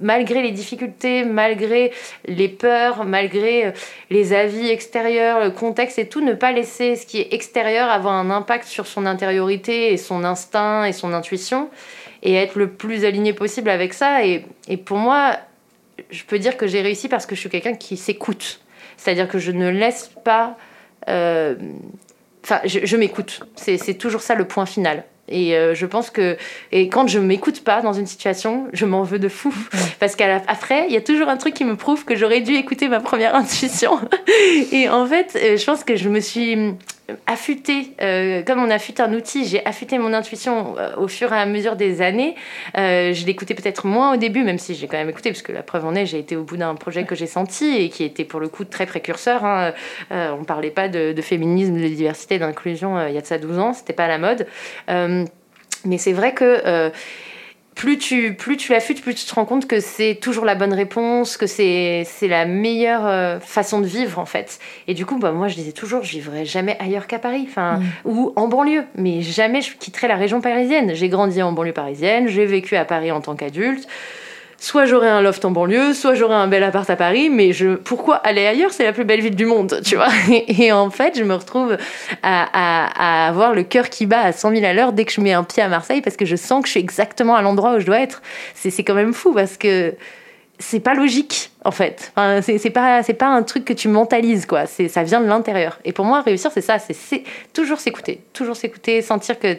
malgré les difficultés, malgré les peurs, malgré euh, les avis extérieurs, le contexte et tout, ne pas laisser ce qui est extérieur avoir un impact sur son intériorité et son instinct et son intuition, et être le plus aligné possible avec ça. Et, pour moi, je peux dire que j'ai réussi parce que je suis quelqu'un qui s'écoute. C'est-à-dire que je ne laisse pas enfin, je, m'écoute. C'est toujours ça le point final. Et euh, je pense que et quand je m'écoute pas dans une situation, je m'en veux de fou. Parce qu'après, il y a toujours un truc qui me prouve que j'aurais dû écouter ma première intuition. et en fait, euh, je pense que je me suis affûter, euh, comme on affûte un outil, j'ai affûté mon intuition euh, au fur et à mesure des années. Euh, je l'écoutais peut-être moins au début, même si j'ai quand même écouté, parce que la preuve en est, j'ai été au bout d'un projet que j'ai senti et qui était pour le coup très précurseur. Hein. on ne parlait pas de, de, féminisme, de diversité, d'inclusion il y a de ça 12 ans, c'était pas à la mode. mais c'est vrai que plus tu, plus tu l'affûtes, plus tu te rends compte que c'est toujours la bonne réponse, que c'est, la meilleure euh, façon de vivre en fait. Et du coup, bah, moi je disais toujours, je vivrai jamais ailleurs qu'à Paris, enfin, mm. ou en banlieue, mais jamais je quitterai la région parisienne. J'ai grandi en banlieue parisienne, j'ai vécu à Paris en tant qu'adulte soit j'aurais un loft en banlieue, soit j'aurais un bel appart à Paris, mais je, pourquoi aller ailleurs? C'est la plus belle ville du monde, tu vois? Et, en fait, je me retrouve à, avoir le cœur qui bat à 100 000 à l'heure dès que je mets un pied à Marseille parce que je sens que je suis exactement à l'endroit où je dois être. C'est quand même fou parce que c'est pas logique en fait. Enfin, c'est pas pas un truc que tu mentalises quoi. C'est ça vient de l'intérieur. Et pour moi réussir c'est ça, c'est toujours s'écouter, toujours s'écouter, sentir que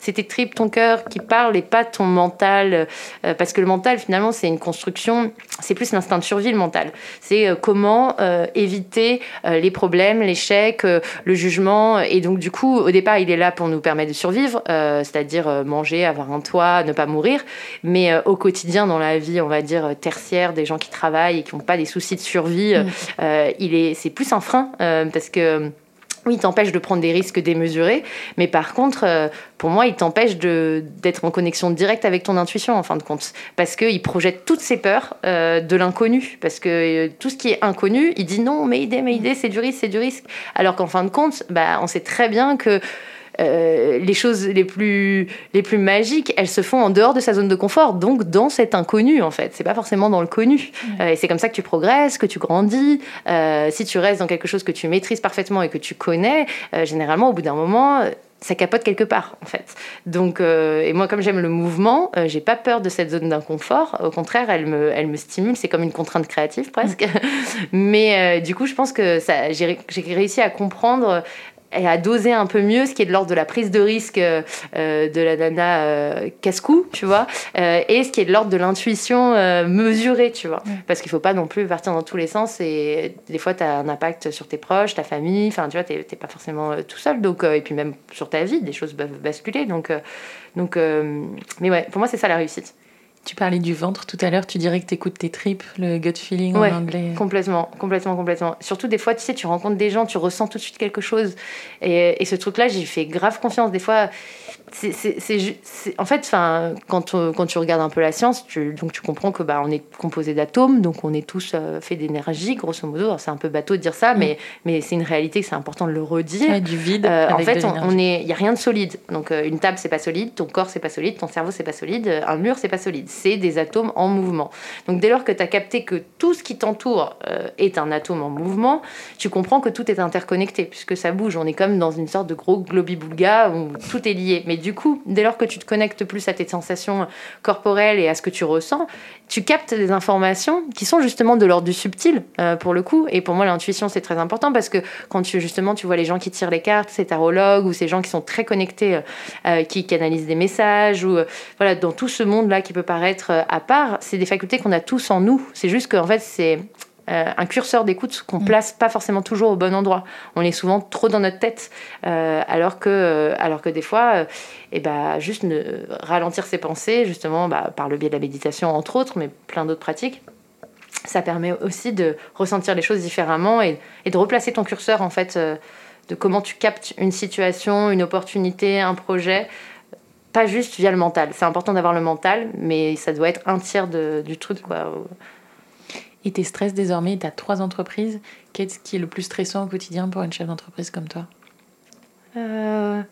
c'est tes tripes, ton cœur qui parle et pas ton mental. Euh, parce que le mental, finalement, c'est une construction, c'est plus l'instinct de survie, le mental. C'est euh, comment euh, éviter les problèmes, l'échec, le jugement. Et donc, du coup, au départ, il est là pour nous permettre de survivre, c'est-à-dire manger, avoir un toit, ne pas mourir. Mais au quotidien, dans la vie, on va dire, tertiaire, des gens qui travaillent et qui n'ont pas des soucis de survie, mmh. il est, c'est plus un frein parce que oui, il t'empêche de prendre des risques démesurés, mais par contre, euh, pour moi, il t'empêche d'être en connexion directe avec ton intuition, en fin de compte, parce qu'il projette toutes ses peurs euh, de l'inconnu, parce que euh, tout ce qui est inconnu, il dit non, mais idée, mais idée, c'est du risque, c'est du risque, alors qu'en fin de compte, bah, on sait très bien que euh, les choses les plus, les plus magiques, elles se font en dehors de sa zone de confort, donc dans cet inconnu en fait. C'est pas forcément dans le connu. Euh, et c'est comme ça que tu progresses, que tu grandis. Euh, si tu restes dans quelque chose que tu maîtrises parfaitement et que tu connais, généralement au bout d'un moment ça capote quelque part en fait. Donc et moi comme j'aime le mouvement, j'ai pas peur de cette zone d'inconfort. Au contraire, elle me, elle me stimule. C'est comme une contrainte créative presque. Mais du coup, je pense que ça, j'ai réussi à comprendre et à doser un peu mieux ce qui est de l'ordre de la prise de risque euh, euh, de la nana euh, casse-cou, tu vois, et ce qui est de l'ordre de l'intuition mesurée, tu vois. Parce qu'il faut pas non plus partir dans tous les sens et des fois tu as un impact sur tes proches, ta famille, enfin tu vois, tu n'es pas forcément tout seul, donc, et puis même sur ta vie, des choses peuvent basculer. Donc, donc mais ouais, pour moi c'est ça la réussite. Tu parlais du ventre tout à l'heure, tu dirais que tu écoutes tes tripes, le gut feeling en anglais. Complètement, complètement, complètement. Surtout des fois, tu sais, tu rencontres des gens, tu ressens tout de suite quelque chose. Et, et ce truc-là, j'ai fait grave confiance. Des fois, c'est en fait enfin quand, quand tu regardes un peu la science tu, donc tu comprends que bah on est composé d'atomes donc on est tous euh, fait d'énergie grosso modo. C'est un peu bateau de dire ça mm. mais mais c'est une réalité c'est important de le redire. Du vide euh, en fait on, est il y a rien de solide. Donc euh, une table c'est pas solide ton corps c'est pas solide ton cerveau c'est pas solide un mur c'est pas solide. C'est des atomes en mouvement. Donc dès lors que tu as capté que tout ce qui t'entoure est un atome en mouvement tu comprends que tout est interconnecté puisque ça bouge. On est comme dans une sorte de gros globi-boulga où tout est lié. Mais du coup, dès lors que tu te connectes plus à tes sensations corporelles et à ce que tu ressens, tu captes des informations qui sont justement de l'ordre du subtil euh, pour le coup. Et pour moi, l'intuition c'est très important parce que quand tu justement tu vois les gens qui tirent les cartes, ces tarologues ou ces gens qui sont très connectés, euh, euh, qui canalisent des messages ou voilà dans tout ce monde là qui peut paraître à part, c'est des facultés qu'on a tous en nous. C'est juste qu'en fait c'est euh, un curseur d'écoute qu'on mm. place pas forcément toujours au bon endroit. On est souvent trop dans notre tête, euh, alors, que, euh, alors que des fois, et bah, juste ralentir ses pensées, justement bah, par le biais de la méditation entre autres, mais plein d'autres pratiques, ça permet aussi de ressentir les choses différemment et, de replacer ton curseur en fait de comment tu captes une situation, une opportunité, un projet pas juste via le mental. C'est important d'avoir le mental, mais ça doit être un tiers du truc. Quoi et tes stress désormais, tu as trois entreprises. Qu'est-ce qui est le plus stressant au quotidien pour une chef d'entreprise comme toi? Euh,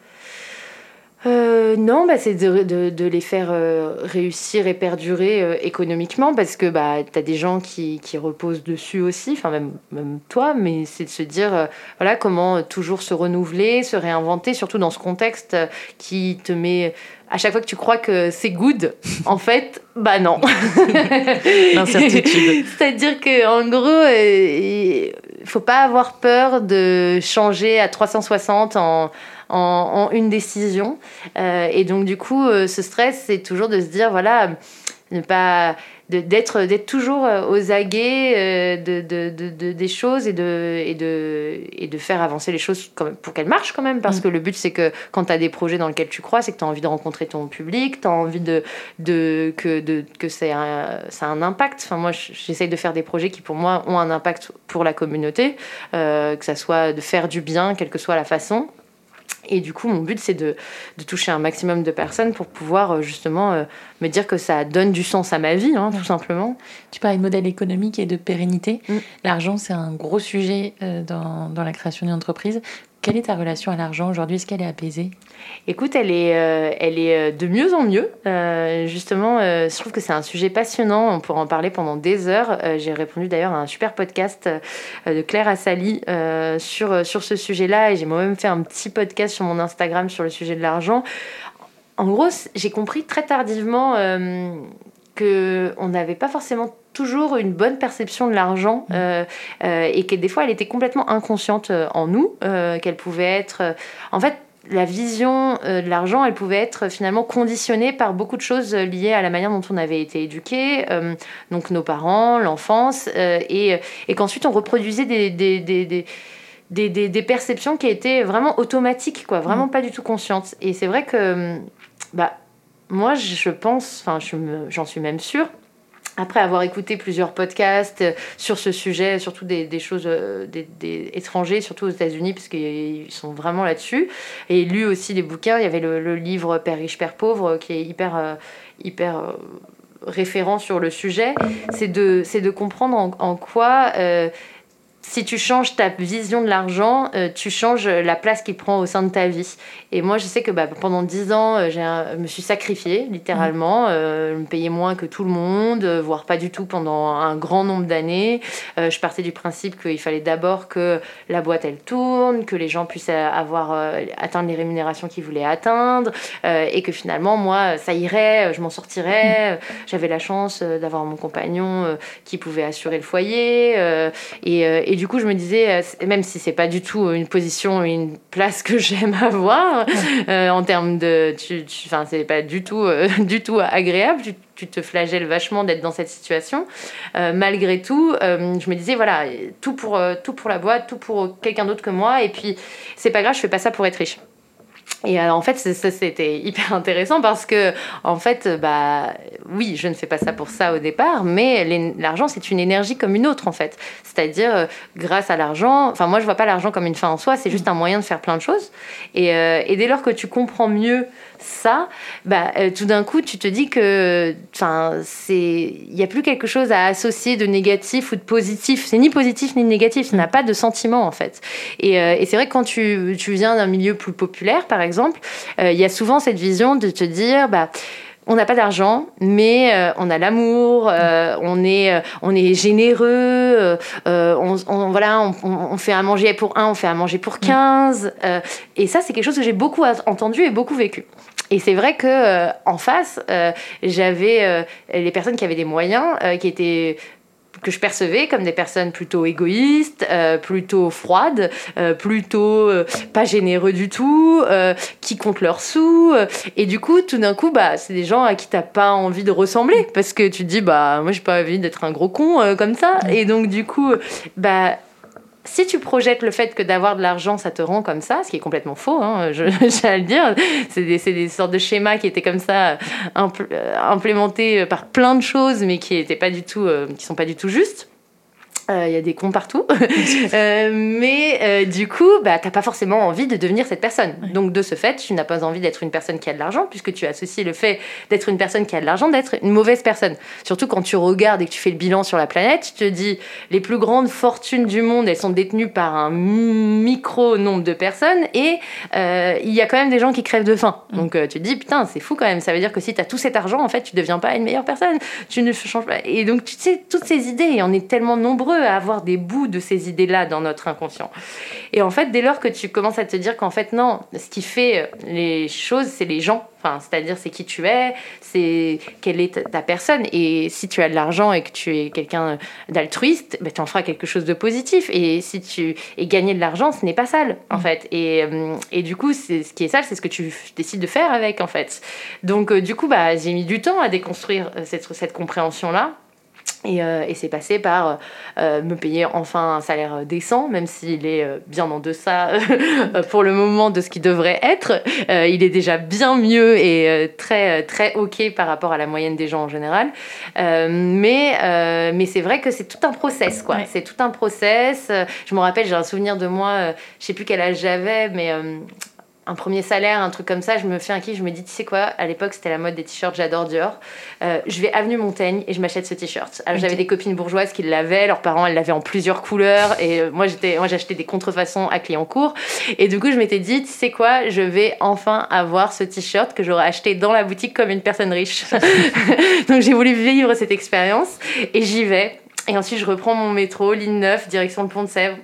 euh, non, bah, c'est de, les faire euh, réussir et perdurer économiquement parce que bah, tu as des gens qui, qui, reposent dessus aussi, enfin même, même toi, mais c'est de se dire voilà comment toujours se renouveler, se réinventer, surtout dans ce contexte qui te met à chaque fois que tu crois que c'est good, en fait, bah non. L'incertitude. C'est-à-dire qu'en gros, il euh, faut pas avoir peur de changer à 360 en, en, une décision. Euh, et donc, du coup, euh, ce stress, c'est toujours de se dire, voilà, ne pas d'être d'être toujours euh, aux aguets euh, de, de, de, des choses et de, et, de, et de faire avancer les choses pour qu'elles marchent quand même. Parce mm. que le but, c'est que quand tu as des projets dans lesquels tu crois, c'est que tu as envie de rencontrer ton public, tu as envie de, de, que, de, que ça, a, ça a un impact. Enfin, moi, j'essaye de faire des projets qui, pour moi, ont un impact pour la communauté, euh, que ça soit de faire du bien, quelle que soit la façon. Et du coup, mon but, c'est de, de, toucher un maximum de personnes pour pouvoir euh, justement euh, me dire que ça donne du sens à ma vie, hein, tout simplement. Tu parlais de modèle économique et de pérennité. Mm. L'argent, c'est un gros sujet euh, dans, dans, la création d'une entreprise. Quelle est ta relation à l'argent aujourd'hui? Est-ce qu'elle est apaisée? Écoute, elle est, euh, elle est euh, de mieux en mieux. Euh, justement, je trouve que c'est un sujet passionnant. On pourra en parler pendant des heures. J'ai répondu d'ailleurs à un super podcast de Claire Assali sur, sur ce sujet-là. Et j'ai moi-même fait un petit podcast sur mon Instagram sur le sujet de l'argent. En gros, j'ai compris très tardivement qu'on n'avait pas forcément toujours une bonne perception de l'argent mmh. euh, euh, et que des fois elle était complètement inconsciente en nous, qu'elle pouvait être... en fait, la vision de l'argent, elle pouvait être finalement conditionnée par beaucoup de choses liées à la manière dont on avait été éduqué, donc nos parents, l'enfance, et, et qu'ensuite on reproduisait des, des, des, des des, perceptions qui étaient vraiment automatiques, quoi, vraiment mmh. pas du tout conscientes. Et c'est vrai que, bah, moi, je pense, enfin, j'en suis même sûre, après avoir écouté plusieurs podcasts euh, sur ce sujet, surtout des, choses euh, des, surtout aux États-Unis, parce qu'ils sont vraiment là-dessus, et lu aussi des bouquins. Il y avait le, livre Père riche, Père pauvre, qui est hyper, euh, hyper référent sur le sujet. C'est de, de comprendre en, quoi si tu changes ta vision de l'argent, euh, tu changes la place qu'il prend au sein de ta vie. Et moi, je sais que bah, pendant dix ans, euh, je me suis sacrifiée, littéralement. Mmh. Euh, je me payais moins que tout le monde, voire pas du tout pendant un grand nombre d'années. je partais du principe qu'il fallait d'abord que la boîte, elle tourne, que les gens puissent avoir atteindre les rémunérations qu'ils voulaient atteindre, et que finalement, moi, ça irait, je m'en sortirais. Mmh. J'avais la chance d'avoir mon compagnon qui pouvait assurer le foyer. et du coup, je me disais, euh, même si c'est pas du tout une position, une place que j'aime avoir, euh, en termes de. Enfin, c'est pas du tout, euh, du tout agréable. Tu, tu, te flagelles vachement d'être dans cette situation. malgré tout, je me disais, voilà, tout pour, tout pour la boîte, tout pour quelqu'un d'autre que moi. Et puis, c'est pas grave, je fais pas ça pour être riche. Et en fait, ça, c'était hyper intéressant parce que, en fait, bah, oui, je ne fais pas ça pour ça au départ, mais l'argent, c'est une énergie comme une autre, en fait. C'est-à-dire, euh, grâce à l'argent, enfin, moi, je vois pas l'argent comme une fin en soi, c'est juste un moyen de faire plein de choses. Et, euh, et dès lors que tu comprends mieux ça, bah, euh, tout d'un coup, tu te dis que, il n'y a plus quelque chose à associer de négatif ou de positif. C'est ni positif ni négatif, ça n'a pas de sentiment, en fait. Et, et c'est vrai que quand tu, tu viens d'un milieu plus populaire, par exemple, il y a souvent cette vision de te dire, bah, on n'a pas d'argent, mais euh, on a l'amour, euh, on est, euh, on est généreux, on, voilà, on, fait à manger pour un, on fait à manger pour 15. et ça, c'est quelque chose que j'ai beaucoup entendu et beaucoup vécu. Et c'est vrai que en face, j'avais les personnes qui avaient des moyens, qui étaient que je percevais comme des personnes plutôt égoïstes, euh, plutôt froides, euh, plutôt euh, pas généreux du tout, qui comptent leurs sous. et du coup, tout d'un coup, bah, c'est des gens à qui t'as pas envie de ressembler parce que tu te dis, bah, moi, j'ai pas envie d'être un gros con comme ça. Et donc, du coup, bah, si tu projettes le fait que d'avoir de l'argent, ça te rend comme ça, ce qui est complètement faux, hein, je, le dire, c'est des, sortes de schémas qui étaient comme ça euh, implémentés par plein de choses, mais qui étaient pas du tout, euh, qui sont pas du tout justes. Euh, il y a des cons partout. euh, mais euh, du coup, bah, t'as pas forcément envie de devenir cette personne. Donc, de ce fait, tu n'as pas envie d'être une personne qui a de l'argent, puisque tu associes le fait d'être une personne qui a de l'argent d'être une mauvaise personne. Surtout quand tu regardes et que tu fais le bilan sur la planète, tu te dis, les plus grandes fortunes du monde, elles sont détenues par un micro nombre de personnes, et euh, il y a quand même des gens qui crèvent de faim. Mm. Donc, tu te dis, putain, c'est fou quand même. Ça veut dire que si tu as tout cet argent, en fait, tu deviens pas une meilleure personne. Tu ne changes pas. Et donc, tu sais, toutes ces idées, et on est tellement nombreux à avoir des bouts de ces idées-là dans notre inconscient. Et en fait, dès lors que tu commences à te dire qu'en fait, non, ce qui fait les choses, c'est les gens. Enfin, c'est-à-dire, c'est qui tu es, c'est quelle est ta personne. Et si tu as de l'argent et que tu es quelqu'un d'altruiste, ben, tu en feras quelque chose de positif. Et si tu es gagner de l'argent, ce n'est pas sale, en mm. fait. Et, euh, et du coup, ce qui est sale, c'est ce que tu décides de faire avec, en fait. Donc, euh, du coup, bah, j'ai mis du temps à déconstruire euh, cette, cette compréhension-là. Euh, et, c'est passé par euh, me payer enfin un salaire décent, même s'il est euh, bien en deçà pour le moment de ce qu'il devrait être. il est déjà bien mieux et très, très OK par rapport à la moyenne des gens en général. mais mais c'est vrai que c'est tout un process, quoi. C'est tout un process. Je me rappelle, j'ai un souvenir de moi, je sais plus quel âge j'avais, mais un premier salaire, un truc comme ça, je me fais un kiff, je me dis, tu sais quoi, à l'époque c'était la mode des t-shirts, j'adore Dior. Euh, je vais avenue Montaigne et je m'achète ce t-shirt. Alors j'avais des copines bourgeoises qui l'avaient, leurs parents elles l'avaient en plusieurs couleurs et euh, moi j'étais, moi j'achetais des contrefaçons à Clignancourt et du coup je m'étais dit, tu sais quoi, je vais enfin avoir ce t-shirt que j'aurais acheté dans la boutique comme une personne riche. Donc j'ai voulu vivre cette expérience et j'y vais. Et ensuite, je reprends mon métro, ligne 9, direction le pont de Sèvres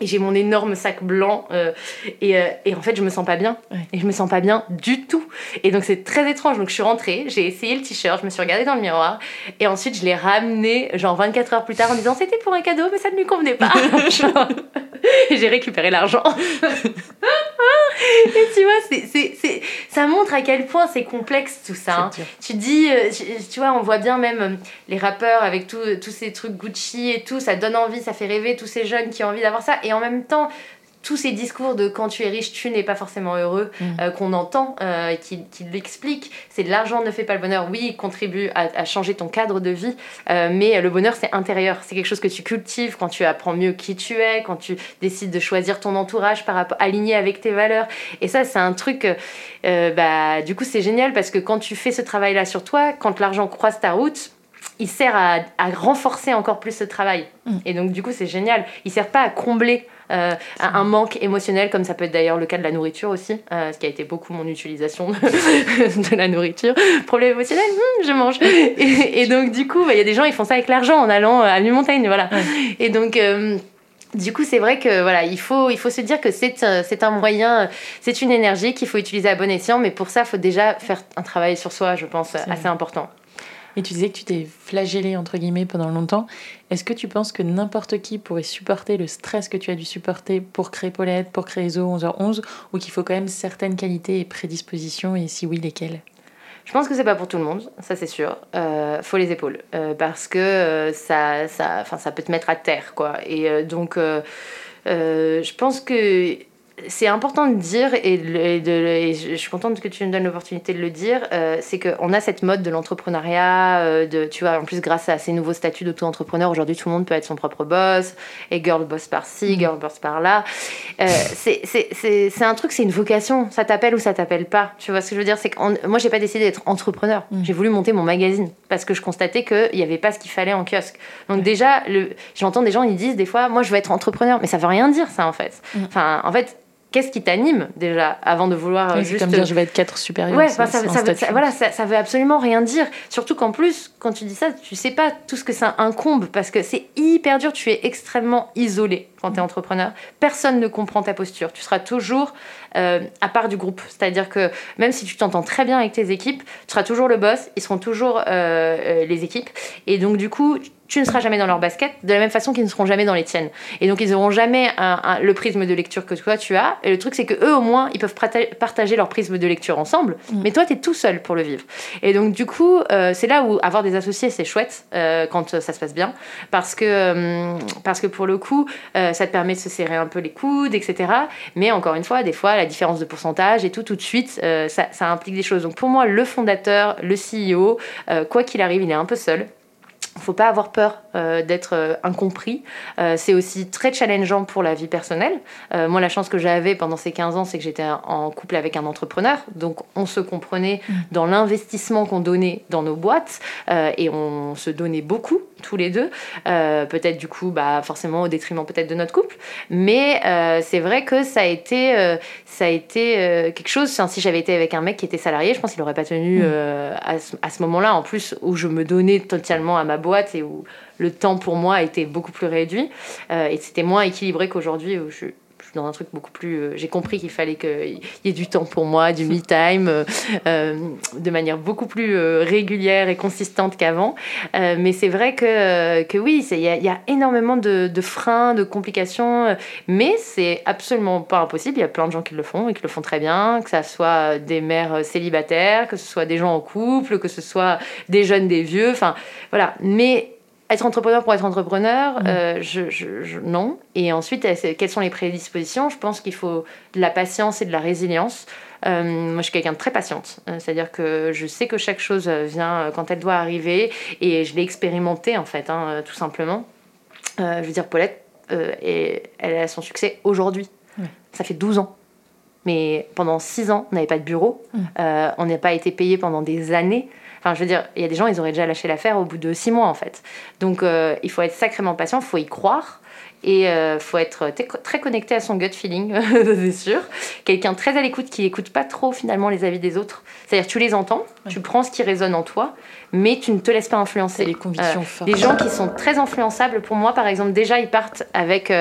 et j'ai mon énorme sac blanc euh, et, euh, et, en fait je me sens pas bien. Et je me sens pas bien du tout. Et donc c'est très étrange. Donc je suis rentrée j'ai essayé le t-shirt je me suis regardée dans le miroir et ensuite je l'ai ramené genre 24 heures plus tard en disant c'était pour un cadeau mais ça ne lui convenait pas et j'ai récupéré l'argent. Et tu vois c'est, c'est, c'est, ça montre à quel point c'est complexe tout ça hein. tu dis euh, tu, vois on voit bien même les rappeurs avec tous ces trucs Gucci et tout ça donne envie ça fait rêver tous ces jeunes qui ont envie d'avoir ça. Et en même temps, tous ces discours de quand tu es riche, tu n'es pas forcément heureux, mm. euh, qu'on entend, euh, qui, qui l'expliquent. C'est l'argent ne fait pas le bonheur. Oui, il contribue à, changer ton cadre de vie, euh, mais le bonheur, c'est intérieur. C'est quelque chose que tu cultives quand tu apprends mieux qui tu es, quand tu décides de choisir ton entourage par rapport, aligné avec tes valeurs. Et ça, c'est un truc, bah, du coup, c'est génial parce que quand tu fais ce travail-là sur toi, quand l'argent croise ta route, il sert à, renforcer encore plus ce travail. Mm. Et donc, du coup, c'est génial. Il sert pas à combler euh, un manque émotionnel, comme ça peut être d'ailleurs le cas de la nourriture aussi, euh, ce qui a été beaucoup mon utilisation de, la nourriture. Problème émotionnel, hmm, je mange. Et, donc, du coup, bah, il y a des gens, ils font ça avec l'argent en allant à une montagne, voilà. Et donc. Euh, du coup, c'est vrai que voilà, il faut, il faut se dire que c'est un moyen, c'est une énergie qu'il faut utiliser à bon escient, mais pour ça, il faut déjà faire un travail sur soi, je pense, assez important. Et tu disais que tu t'es flagellé, entre guillemets, pendant longtemps. Est-ce que tu penses que n'importe qui pourrait supporter le stress que tu as dû supporter pour créer Paulette, pour créer Zo 11h11, ou qu'il faut quand même certaines qualités et prédispositions, et si oui, lesquelles? Je pense que c'est pas pour tout le monde, ça c'est sûr. Euh, faut les épaules euh, parce que euh, ça, ça, ça peut te mettre à terre, quoi. Et euh, donc, je pense que c'est important de dire, et, de, je suis contente que tu me donnes l'opportunité de le dire, euh, c'est qu'on a cette mode de l'entrepreneuriat, euh, de, tu vois, en plus grâce à ces nouveaux statuts d'auto-entrepreneur, aujourd'hui tout le monde peut être son propre boss, et girl boss par-ci, mm. girl boss par-là. Euh, c'est un truc, c'est une vocation, ça t'appelle ou ça t'appelle pas. Tu vois ce que je veux dire? C'est que moi, j'ai pas décidé d'être entrepreneur, mm. j'ai voulu monter mon magazine, parce que je constatais qu'il n'y avait pas ce qu'il fallait en kiosque. Donc déjà, j'entends des gens, ils disent des fois, moi je veux être entrepreneur, mais ça veut rien dire ça en fait. Mm. Enfin, en fait, qu'est-ce qui t'anime déjà avant de vouloir juste comme dire je vais être quatre supérieur ouais ça, ça, ça, voilà ça, ça veut absolument rien dire. Surtout qu'en plus quand tu dis ça tu sais pas tout ce que ça incombe parce que c'est hyper dur tu es extrêmement isolé quand tu es entrepreneur. Personne ne comprend ta posture. Tu seras toujours euh, à part du groupe. C'est à dire que même si tu t'entends très bien avec tes équipes tu seras toujours le boss ils seront toujours euh, euh, les équipes. Et donc du coup tu ne seras jamais dans leur basket, de la même façon qu'ils ne seront jamais dans les tiennes. Et donc, ils n'auront jamais le prisme de lecture que toi, tu as. Et le truc, c'est que eux, au moins, ils peuvent partager leur prisme de lecture ensemble. Mm. Mais toi, tu es tout seul pour le vivre. Et donc, du coup, euh, c'est là où avoir des associés, c'est chouette euh, quand ça se passe bien. Parce que, euh, parce que pour le coup, ça te permet de se serrer un peu les coudes, etc. Mais encore une fois, des fois, la différence de pourcentage et tout, tout de suite, ça, ça implique des choses. Donc, pour moi, le fondateur, le CEO, quoi qu'il arrive, il est un peu seul. Il ne faut pas avoir peur euh, d'être euh, incompris. Euh, c'est aussi très challengeant pour la vie personnelle. moi, la chance que j'avais pendant ces 15 ans, c'est que j'étais en couple avec un entrepreneur. Donc, on se comprenait mm. dans l'investissement qu'on donnait dans nos boîtes et on se donnait beaucoup tous les deux. peut-être du coup, bah, forcément au détriment peut-être de notre couple. Mais c'est vrai que ça a été, ça a été quelque chose. si j'avais été avec un mec qui était salarié, je pense qu'il n'aurait pas tenu mm. à ce, à ce moment-là, en plus, où je me donnais totalement à ma boîte et où le temps pour moi était beaucoup plus réduit. Euh, et c'était moins équilibré qu'aujourd'hui où je, suis dans un truc beaucoup plus. Euh, j'ai compris qu'il fallait qu'il y ait du temps pour moi, du me time, euh, de manière beaucoup plus régulière et consistante qu'avant. mais c'est vrai que, que oui, il y, y, a énormément de, freins, de complications, mais c'est absolument pas impossible. Il y a plein de gens qui le font et qui le font très bien, que ce soit des mères célibataires, que ce soit des gens en couple, que ce soit des jeunes, des vieux, enfin voilà. Mais être entrepreneur pour être entrepreneur, mm. euh, je, non. Et ensuite, quelles sont les prédispositions? Je pense qu'il faut de la patience et de la résilience. Euh, moi, je suis quelqu'un de très patiente. Euh, c'est-à-dire que je sais que chaque chose vient quand elle doit arriver et je l'ai expérimenté, en fait, hein, tout simplement. je veux dire, Paulette, et elle a son succès aujourd'hui. Ça fait 12 ans. Mais pendant 6 ans, on n'avait pas de bureau. Mm. on n'a pas été payé pendant des années. Enfin, je veux dire, il y a des gens, ils auraient déjà lâché l'affaire au bout de six mois, en fait. Donc, euh, il faut être sacrément patient, il faut y croire. Et il euh, faut être très connecté à son gut feeling, c'est sûr. Quelqu'un très à l'écoute qui n'écoute pas trop finalement les avis des autres. C'est-à-dire tu les entends, tu prends ce qui résonne en toi, mais tu ne te laisses pas influencer. Les convictions euh, fortes. Les gens qui sont très influençables, pour moi par exemple, déjà ils partent avec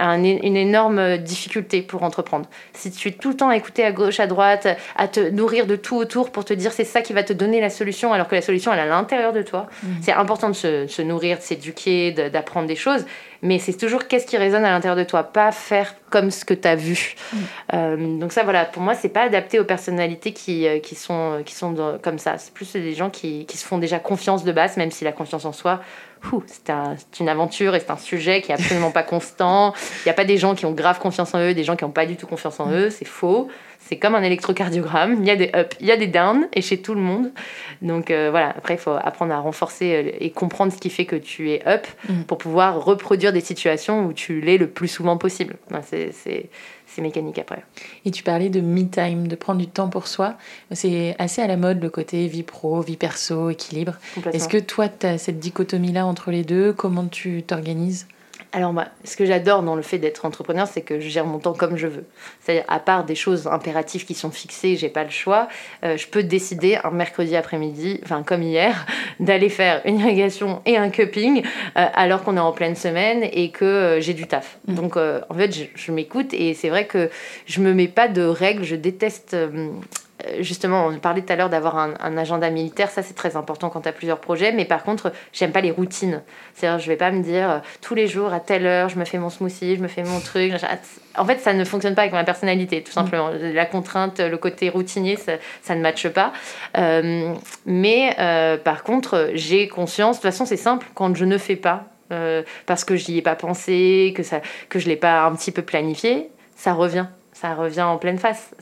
une énorme difficulté pour entreprendre. Si tu es tout le temps à écouter à gauche, à droite, à te nourrir de tout autour pour te dire c'est ça qui va te donner la solution, alors que la solution elle est à l'intérieur de toi. Mhm. C'est important de se, nourrir, de s'éduquer, d'apprendre des choses, mais c'est toujours qu'est-ce qui résonne à l'intérieur de toi, pas faire comme ce que tu as vu. Mhm. Euh, donc ça voilà, pour moi c'est pas adapté aux personnalités qui, euh, qui sont, qui sont comme ça. C'est plus des gens qui, qui se font déjà confiance de base, même si la confiance en soi c'est une aventure et c'est un sujet qui est absolument pas constant. Il n'y a pas des gens qui ont grave confiance en eux, des gens qui n'ont pas du tout confiance en eux. C'est faux. C'est comme un électrocardiogramme. Il y a des ups, il y a des downs et chez tout le monde. Donc euh, voilà, après, il faut apprendre à renforcer euh, et comprendre ce qui fait que tu es up mm. pour pouvoir reproduire des situations où tu l'es le plus souvent possible. C'est c'est mécanique après. Et tu parlais de me time, de prendre du temps pour soi. C'est assez à la mode le côté vie pro, vie perso, équilibre. Est-ce que toi, tu as cette dichotomie-là entre les deux? Comment tu t'organises? Alors, moi, ce que j'adore dans le fait d'être entrepreneur, c'est que je gère mon temps comme je veux. C'est-à-dire, à part des choses impératives qui sont fixées, j'ai pas le choix, euh, je peux décider un mercredi après-midi, enfin comme hier, d'aller faire une irrigation et un cupping euh, alors qu'on est en pleine semaine et que euh, j'ai du taf. Mmh. Donc, en fait, je, je m'écoute et c'est vrai que je me mets pas de règles. Je déteste justement, on parlait tout à l'heure d'avoir un, agenda militaire, ça c'est très important quand tu as plusieurs projets, mais par contre, j'aime pas les routines. C'est-à-dire, je vais pas me dire euh, tous les jours à telle heure, je me fais mon smoothie, je me fais mon truc. En fait, ça ne fonctionne pas avec ma personnalité, tout simplement. Mm. La contrainte, le côté routinier, ça, ne matche pas. Euh, mais par contre, j'ai conscience, de toute façon, c'est simple, quand je ne fais pas, parce que j'y ai pas pensé, que, ça, que je l'ai pas un petit peu planifié, ça revient ça revient en pleine face.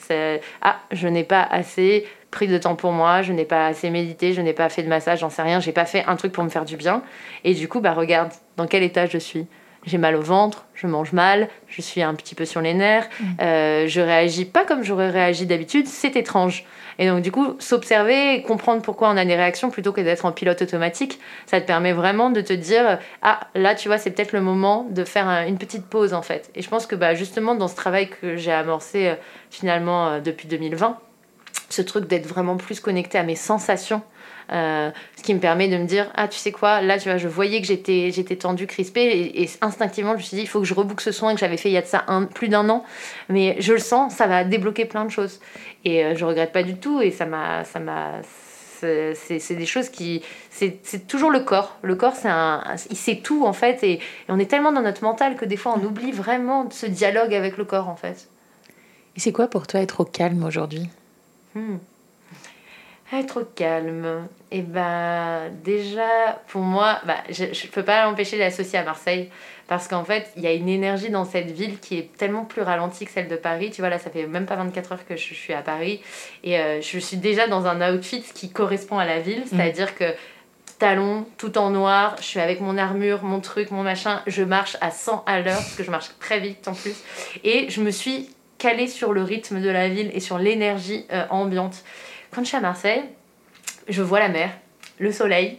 Ah, je n'ai pas assez pris de temps pour moi, je n'ai pas assez médité, je n'ai pas fait de massage, j'en sais rien, j'ai pas fait un truc pour me faire du bien. Et du coup, bah regarde dans quel état je suis. J'ai mal au ventre, je mange mal, je suis un petit peu sur les nerfs, mm. euh, je réagis pas comme j'aurais réagi d'habitude, c'est étrange. Et donc, du coup, s'observer et comprendre pourquoi on a des réactions plutôt que d'être en pilote automatique, ça te permet vraiment de te dire Ah, là, tu vois, c'est peut-être le moment de faire une petite pause, en fait. Et je pense que bah, justement, dans ce travail que j'ai amorcé euh, finalement euh, depuis 2020, ce truc d'être vraiment plus connecté à mes sensations, euh, ce qui me permet de me dire ah tu sais quoi là tu vois je voyais que j'étais j'étais tendue crispée et, instinctivement je me suis dit il faut que je reboucle ce soin que j'avais fait il y a de ça un, plus d'un an. Mais je le sens ça va débloquer plein de choses. Et euh, je regrette pas du tout et ça m'a ça m'a c'est des choses qui c'est toujours le corps. Le corps c'est un il sait tout en fait et, on est tellement dans notre mental que des fois on oublie vraiment ce dialogue avec le corps en fait. Et c'est quoi pour toi être au calme aujourd'hui? Hmm. Être calme. Et eh ben déjà, pour moi, bah, je ne peux pas l'empêcher d'associer à Marseille. Parce qu'en fait, il y a une énergie dans cette ville qui est tellement plus ralentie que celle de Paris. Tu vois, là, ça fait même pas 24 heures que je suis à Paris. Et euh, je suis déjà dans un outfit qui correspond à la ville. Mm. C'est-à-dire que talons, tout en noir, je suis avec mon armure, mon truc, mon machin. Je marche à 100 à l'heure, parce que je marche très vite en plus. Et je me suis calée sur le rythme de la ville et sur l'énergie euh, ambiante. Quand je suis à Marseille, je vois la mer, le soleil,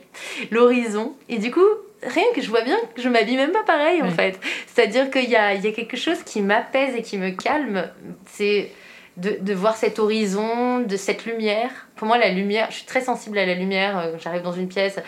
l'horizon, et du coup, rien que je vois bien que je m'habille même pas pareil en fait. C'est-à-dire qu'il y a, il y a quelque chose qui m'apaise et qui me calme. C'est de, de, voir cet horizon, de cette lumière. Pour moi, la lumière, je suis très sensible à la lumière. Euh, j'arrive dans une pièce,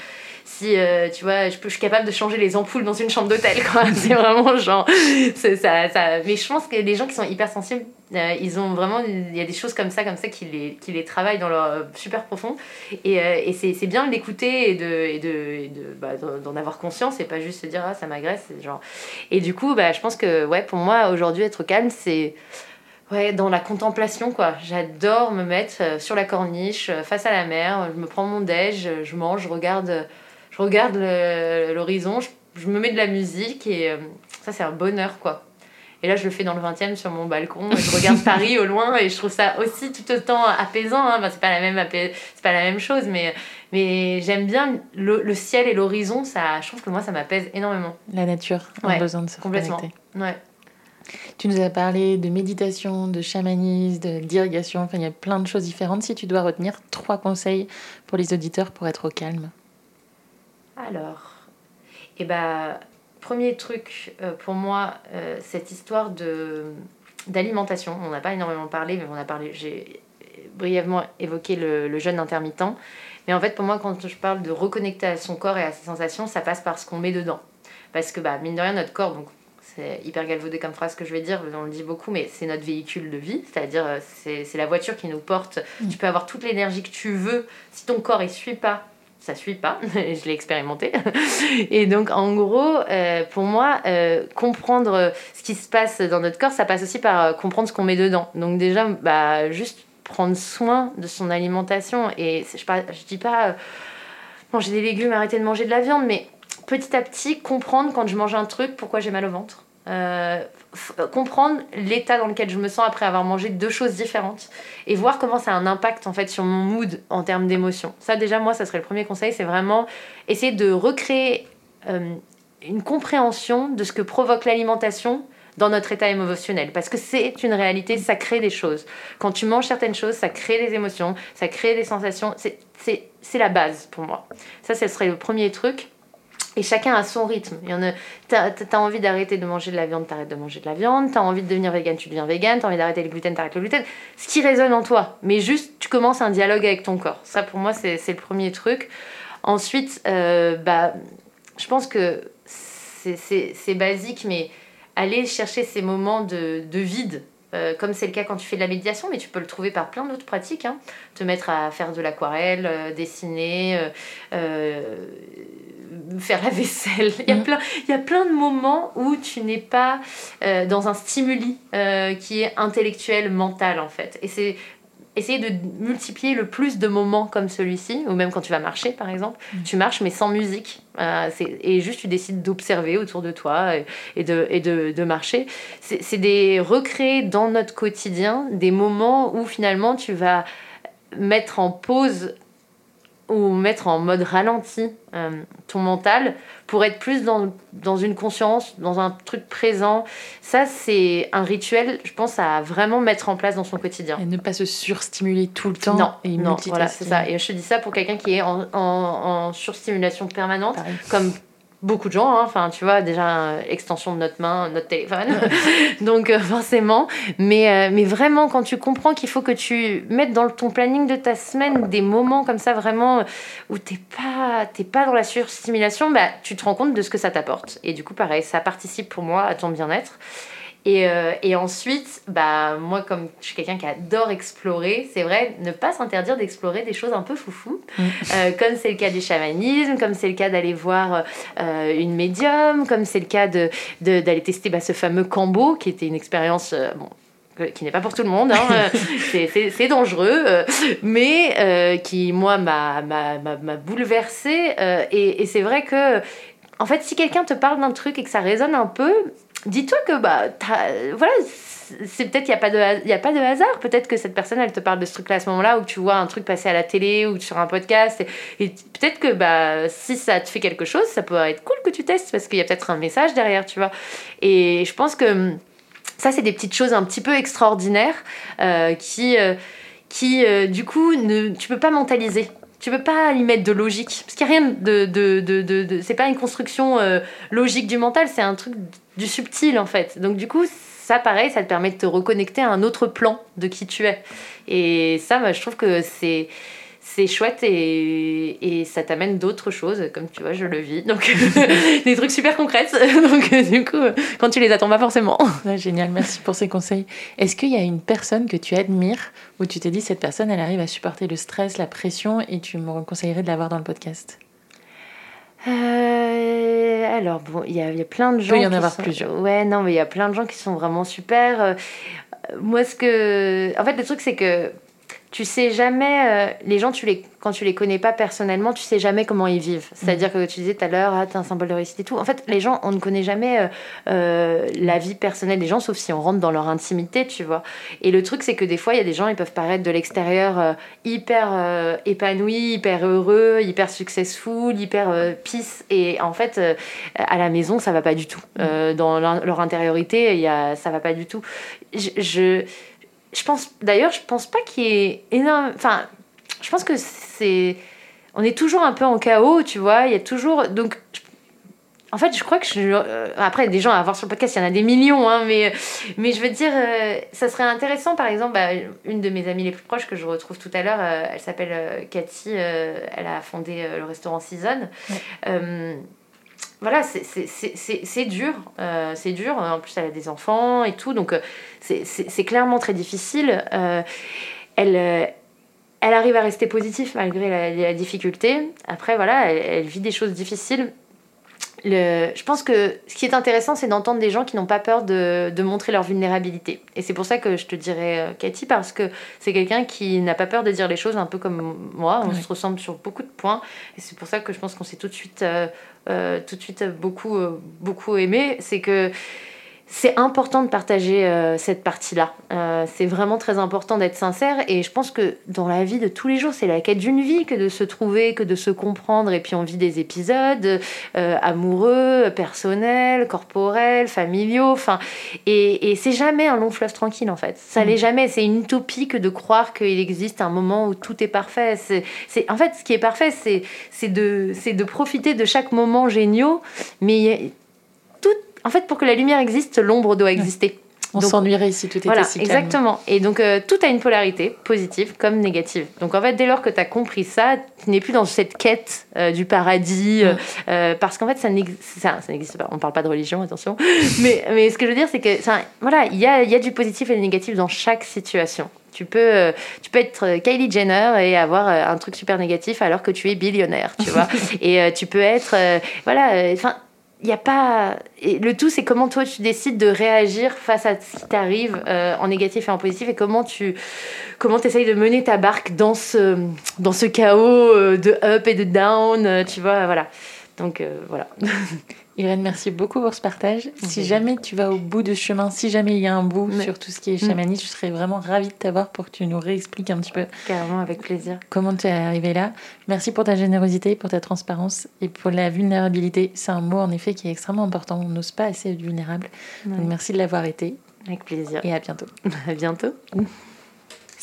si euh, tu vois je, suis capable de changer les ampoules dans une chambre d'hôtel c'est vraiment genre ça, ça mais je pense que les gens qui sont hypersensibles euh, ils ont vraiment il y a des choses comme ça comme ça qui les, qui les travaillent dans leur euh, super profond. Et, et c'est bien de l'écouter et de et de, de bah, d'en avoir conscience et pas juste se dire ah ça m'agresse genre. Et du coup bah je pense que ouais pour moi aujourd'hui être calme c'est Ouais, dans la contemplation, quoi. J'adore me mettre sur la corniche, face à la mer, je me prends mon déj, je mange, je regarde je regarde l'horizon, je, me mets de la musique et euh, ça, c'est un bonheur, quoi. Et là, je le fais dans le 20 e sur mon balcon. Et je regarde Paris au loin et je trouve ça aussi tout autant apaisant. Hein. c'est pas la même c'est pas la même chose, mais mais j'aime bien le, ciel et l'horizon. Ça, je trouve que moi, ça m'apaise énormément. La nature a besoin de se complètement. Ouais. Tu nous as parlé de méditation, de chamanisme, d'irrigation. Enfin, il y a plein de choses différentes. Si tu dois retenir trois conseils pour les auditeurs pour être au calme. Alors, et eh ben, premier truc euh, pour moi, euh, cette histoire de d'alimentation. On n'a pas énormément parlé, mais on a parlé. J'ai brièvement évoqué le, jeûne intermittent. Mais en fait, pour moi, quand je parle de reconnecter à son corps et à ses sensations, ça passe par ce qu'on met dedans. Parce que, bah, mine de rien, notre corps, donc c'est hyper galvaudé comme phrase que je vais dire, on le dit beaucoup, mais c'est notre véhicule de vie, c'est-à-dire euh, c'est la voiture qui nous porte. Mm. Tu peux avoir toute l'énergie que tu veux, si ton corps ne suit pas ça suit pas, je l'ai expérimenté. Et donc en gros, euh, pour moi, euh, comprendre ce qui se passe dans notre corps, ça passe aussi par euh, comprendre ce qu'on met dedans. Donc déjà, bah, juste prendre soin de son alimentation. Et je, je dis pas manger des légumes, arrêter de manger de la viande, mais petit à petit comprendre quand je mange un truc pourquoi j'ai mal au ventre. Euh, comprendre l'état dans lequel je me sens après avoir mangé deux choses différentes et voir comment ça a un impact en fait sur mon mood en termes d'émotion. Ça déjà moi ça serait le premier conseil, c'est vraiment essayer de recréer euh, une compréhension de ce que provoque l'alimentation dans notre état émotionnel parce que c'est une réalité, ça crée des choses. Quand tu manges certaines choses, ça crée des émotions, ça crée des sensations, c'est la base pour moi. Ça ce serait le premier truc. Et chacun a son rythme. Il y en a, t'as, as envie d'arrêter de manger de la viande, t'arrêtes de manger de la viande. T'as envie de devenir vegan, tu deviens vegan. T'as envie d'arrêter le gluten, t'arrêtes le gluten. Ce qui résonne en toi. Mais juste, tu commences un dialogue avec ton corps. Ça, pour moi, c'est, le premier truc. Ensuite, euh, bah, je pense que c'est, basique, mais aller chercher ces moments de, de vide. Euh, comme c'est le cas quand tu fais de la méditation, mais tu peux le trouver par plein d'autres pratiques. Hein. Te mettre à faire de l'aquarelle, euh, dessiner, faire la vaisselle. Il y, a mm. plein, il y a plein de moments où tu n'es pas euh, dans un stimuli euh, qui est intellectuel, mental en fait. Et c'est essayer de multiplier le plus de moments comme celui-ci, ou même quand tu vas marcher par exemple, mm. tu marches mais sans musique, euh, et juste tu décides d'observer autour de toi et, de, et de, de marcher. C'est des recréer dans notre quotidien des moments où finalement tu vas mettre en pause ou mettre en mode ralenti euh, ton mental pour être plus dans, dans une conscience, dans un truc présent. Ça, c'est un rituel, je pense, à vraiment mettre en place dans son quotidien. Et ne pas se surstimuler tout le temps. Non, et non voilà, c'est ça. Et je te dis ça pour quelqu'un qui est en, en, en surstimulation permanente, comme beaucoup de gens, hein. enfin tu vois, déjà extension de notre main, notre téléphone, donc euh, forcément, mais, euh, mais vraiment quand tu comprends qu'il faut que tu mettes dans ton planning de ta semaine des moments comme ça vraiment où t'es pas, pas dans la surstimulation, bah, tu te rends compte de ce que ça t'apporte. Et du coup pareil, ça participe pour moi à ton bien-être. Et, euh, et, ensuite, bah, moi, comme je suis quelqu'un qui adore explorer, c'est vrai, ne pas s'interdire d'explorer des choses un peu foufou, mm. euh, comme c'est le cas du chamanisme, comme c'est le cas d'aller voir euh, une médium, comme c'est le cas d'aller de, d'aller tester bah, ce fameux cambo, qui était une expérience bon, qui n'est pas pour tout le monde, hein, c'est dangereux, mais qui, moi, m'a bouleversée. et, et c'est vrai que, en fait, si quelqu'un te parle d'un truc et que ça résonne un peu, dis-toi que bah voilà c'est peut-être il n'y a pas de il a pas de hasard. Peut-être que cette personne elle te parle de ce truc là à ce moment-là ou que tu vois un truc passer à la télé ou sur un podcast et, peut-être que bah si ça te fait quelque chose ça peut être cool que tu testes parce qu'il y a peut-être un message derrière tu vois. Et je pense que ça c'est des petites choses un petit peu extraordinaires euh, qui euh, qui euh, du coup ne tu peux pas mentaliser tu peux pas y mettre de logique parce qu'il n'y a rien de de, de, de, c'est pas une construction logique du mental c'est un truc du subtil en fait. Donc du coup, ça pareil, ça te permet de te reconnecter à un autre plan de qui tu es. Et ça, moi, je trouve que c'est c'est chouette et, et ça t'amène d'autres choses, comme tu vois, je le vis. Donc, des trucs super concrets. Donc, du coup, quand tu les attends pas forcément. génial, merci pour ces conseils. Est-ce qu'il y a une personne que tu admires où tu t'es dit, cette personne, elle arrive à supporter le stress, la pression et tu me conseillerais de l'avoir dans le podcast? Euh, alors, bon, il y, a, y a plein de gens. Il peut y en avoir plusieurs. Ouais, non, mais il y a plein de gens qui sont vraiment super. Euh, moi, ce que. En fait, le truc, c'est que tu sais jamais, euh, les gens, tu les, quand tu les connais pas personnellement, tu sais jamais comment ils vivent. C'est-à-dire que tu disais tout à l'heure, ah, t'es un symbole de réussite et tout. En fait, les gens, on ne connaît jamais euh, euh, la vie personnelle des gens, sauf si on rentre dans leur intimité, tu vois. Et le truc, c'est que des fois, il y a des gens, ils peuvent paraître de l'extérieur hyper épanouis, hyper heureux, hyper successful, hyper peace. Et en fait, à la maison, ça va pas du tout. dans leur intériorité, il y a, ça va pas du tout. je je pense, d'ailleurs, je pense pas qu'il y ait énorme. Enfin, je pense que c'est. On est toujours un peu en chaos, tu vois. Il y a toujours. Donc, en fait, je crois que je. Euh, après, des gens à voir sur le podcast, il y en a des millions, hein, mais, mais je veux dire, euh, ça serait intéressant, par exemple, bah, une de mes amies les plus proches que je retrouve tout à l'heure, euh, elle s'appelle Cathy, elle a fondé le restaurant Season voilà, c'est dur. Euh, c'est dur. En plus, elle a des enfants et tout. Donc, euh, c'est clairement très difficile. Euh, elle, elle arrive à rester positive malgré la, difficulté. Après, voilà, elle, vit des choses difficiles. Le, je pense que ce qui est intéressant, c'est d'entendre des gens qui n'ont pas peur de, de, montrer leur vulnérabilité. Et c'est pour ça que je te dirais Cathy, parce que c'est quelqu'un qui n'a pas peur de dire les choses un peu comme moi. On se ressemble sur beaucoup de points. Et c'est pour ça que je pense qu'on s'est tout de suite euh, tout de suite beaucoup, euh, beaucoup aimé, c'est que c'est important de partager euh, cette partie-là. c'est vraiment très important d'être sincère et je pense que dans la vie de tous les jours, c'est la quête d'une vie que de se trouver, que de se comprendre et puis on vit des épisodes amoureux, personnels, corporels, familiaux, enfin et, et c'est jamais un long fleuve tranquille en fait. Ça mmh. l'est jamais. C'est une utopie que de croire qu'il existe un moment où tout est parfait. C'est, en fait ce qui est parfait, c'est, c'est de, c'est de profiter de chaque moment géniaux, mais en fait, pour que la lumière existe, l'ombre doit exister. On s'ennuierait si tout était voilà, si calme. Exactement. Et donc, euh, tout a une polarité, positive comme négative. Donc, en fait, dès lors que tu as compris ça, tu n'es plus dans cette quête euh, du paradis. Euh, parce qu'en fait, ça n'existe pas. On ne parle pas de religion, attention. mais, mais ce que je veux dire, c'est que, voilà, il y a, y a du positif et du négatif dans chaque situation. Tu peux, tu peux être Kylie Jenner et avoir un truc super négatif alors que tu es billionnaire, tu vois. et tu peux être, voilà, enfin, il a pas. Et le tout, c'est comment toi tu décides de réagir face à ce qui t'arrive euh, en négatif et en positif et comment tu comment essayes de mener ta barque dans ce, dans ce chaos euh, de up et de down, euh, tu vois, voilà. Donc voilà. Irène, merci beaucoup pour ce partage. Si jamais tu vas au bout de ce chemin, si jamais il y a un bout sur tout ce qui est chamanisme, je serais vraiment ravie de t'avoir pour que tu nous réexpliques un petit peu. Carrément, avec plaisir. Comment tu es arrivé là. Merci pour ta générosité, pour ta transparence et pour la vulnérabilité. C'est un mot en effet qui est extrêmement important. On n'ose pas assez être vulnérable. Donc merci de l'avoir été. Avec plaisir. Et à bientôt. à bientôt.